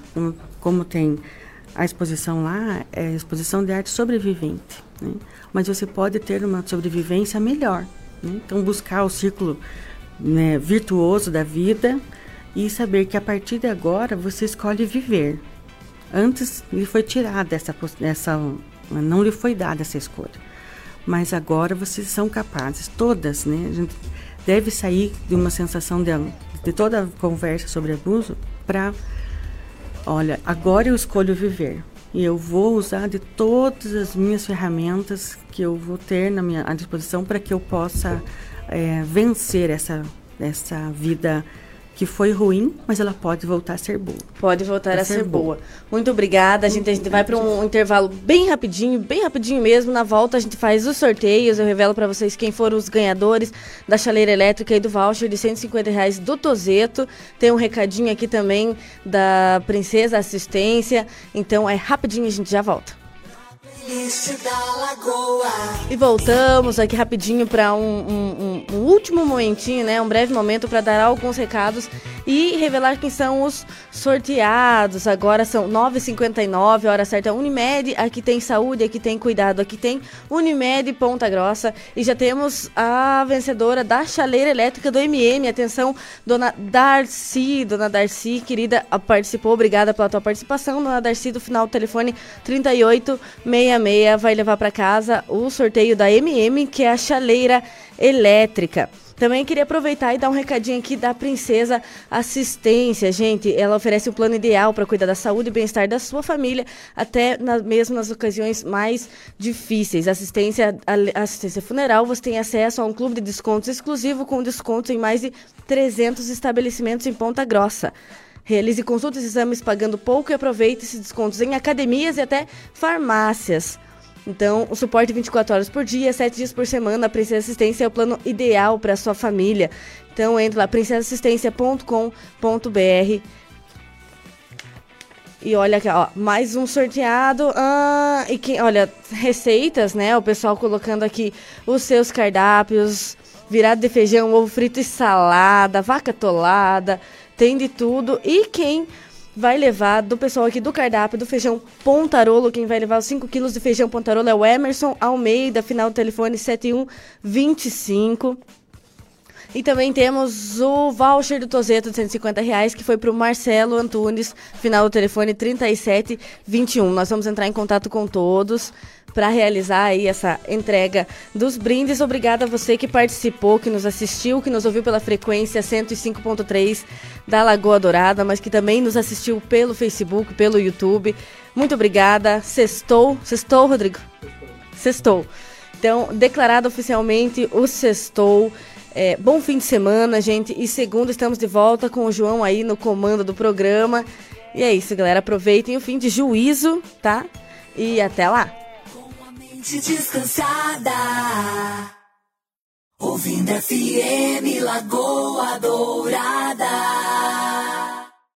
Como, tem a exposição lá, é a exposição de arte sobrevivente, né? Mas você pode ter uma sobrevivência melhor, né? Então buscar o círculo né, virtuoso da vida e saber que a partir de agora você escolhe viver. Antes lhe foi tirada essa, essa não lhe foi dada essa escolha. Mas agora vocês são capazes, todas, né? A gente deve sair de uma sensação de, de toda conversa sobre abuso para, olha, agora eu escolho viver. E eu vou usar de todas as minhas ferramentas que eu vou ter na minha à disposição para que eu possa é, vencer essa, essa vida que foi ruim, mas ela pode voltar a ser boa. Pode voltar a, a ser, ser boa. boa. Muito obrigada. A gente, a gente vai para um intervalo bem rapidinho, bem rapidinho mesmo. Na volta a gente faz os sorteios. Eu revelo para vocês quem foram os ganhadores da chaleira elétrica e do voucher de 150 reais do Tozeto. Tem um recadinho aqui também da Princesa Assistência. Então é rapidinho, a gente já volta. E voltamos aqui rapidinho para um, um, um, último momentinho, né? Um breve momento para dar alguns recados e revelar quem são os sorteados. Agora são 9h59, hora certa Unimed. Aqui tem saúde, aqui tem cuidado, aqui tem Unimed Ponta Grossa. E já temos a vencedora da chaleira elétrica do MM. Atenção, dona Darcy. Dona Darcy, querida, participou. Obrigada pela tua participação. Dona Darcy, do final do telefone 3866, vai levar para casa o sorteio da MM, que é a chaleira elétrica. Também queria aproveitar e dar um recadinho aqui da Princesa Assistência, gente. Ela oferece o um plano ideal para cuidar da saúde e bem-estar da sua família, até na, mesmo nas ocasiões mais difíceis. Assistência, assistência funeral, você tem acesso a um clube de descontos exclusivo com descontos em mais de 300 estabelecimentos em Ponta Grossa. Realize consultas e exames pagando pouco e aproveite esses descontos em academias e até farmácias. Então, o suporte 24 horas por dia, 7 dias por semana, a Princesa Assistência é o plano ideal para sua família. Então, entre lá, princesassistência.com.br. E olha aqui, ó, mais um sorteado. Ah, e que, olha, receitas, né? O pessoal colocando aqui os seus cardápios, virado de feijão, ovo frito e salada, vaca tolada, tem de tudo. E quem vai levar do pessoal aqui do cardápio do feijão Pontarolo. Quem vai levar os 5 quilos de feijão Pontarolo é o Emerson Almeida, final do telefone 7125. E também temos o voucher do Tozeto de 150 reais, que foi para o Marcelo Antunes, final do telefone 3721. Nós vamos entrar em contato com todos para realizar aí essa entrega dos brindes. Obrigada a você que participou, que nos assistiu, que nos ouviu pela frequência 105.3 da Lagoa Dourada, mas que também nos assistiu pelo Facebook, pelo YouTube. Muito obrigada. Sextou. Sextou, Rodrigo? Sextou. Então, declarado oficialmente o sextou. É, bom fim de semana, gente. E segunda estamos de volta com o João aí no comando do programa. E é isso, galera. Aproveitem o fim de juízo, tá? E até lá mente descansada. Ouvindo FM Lagoa Dourada.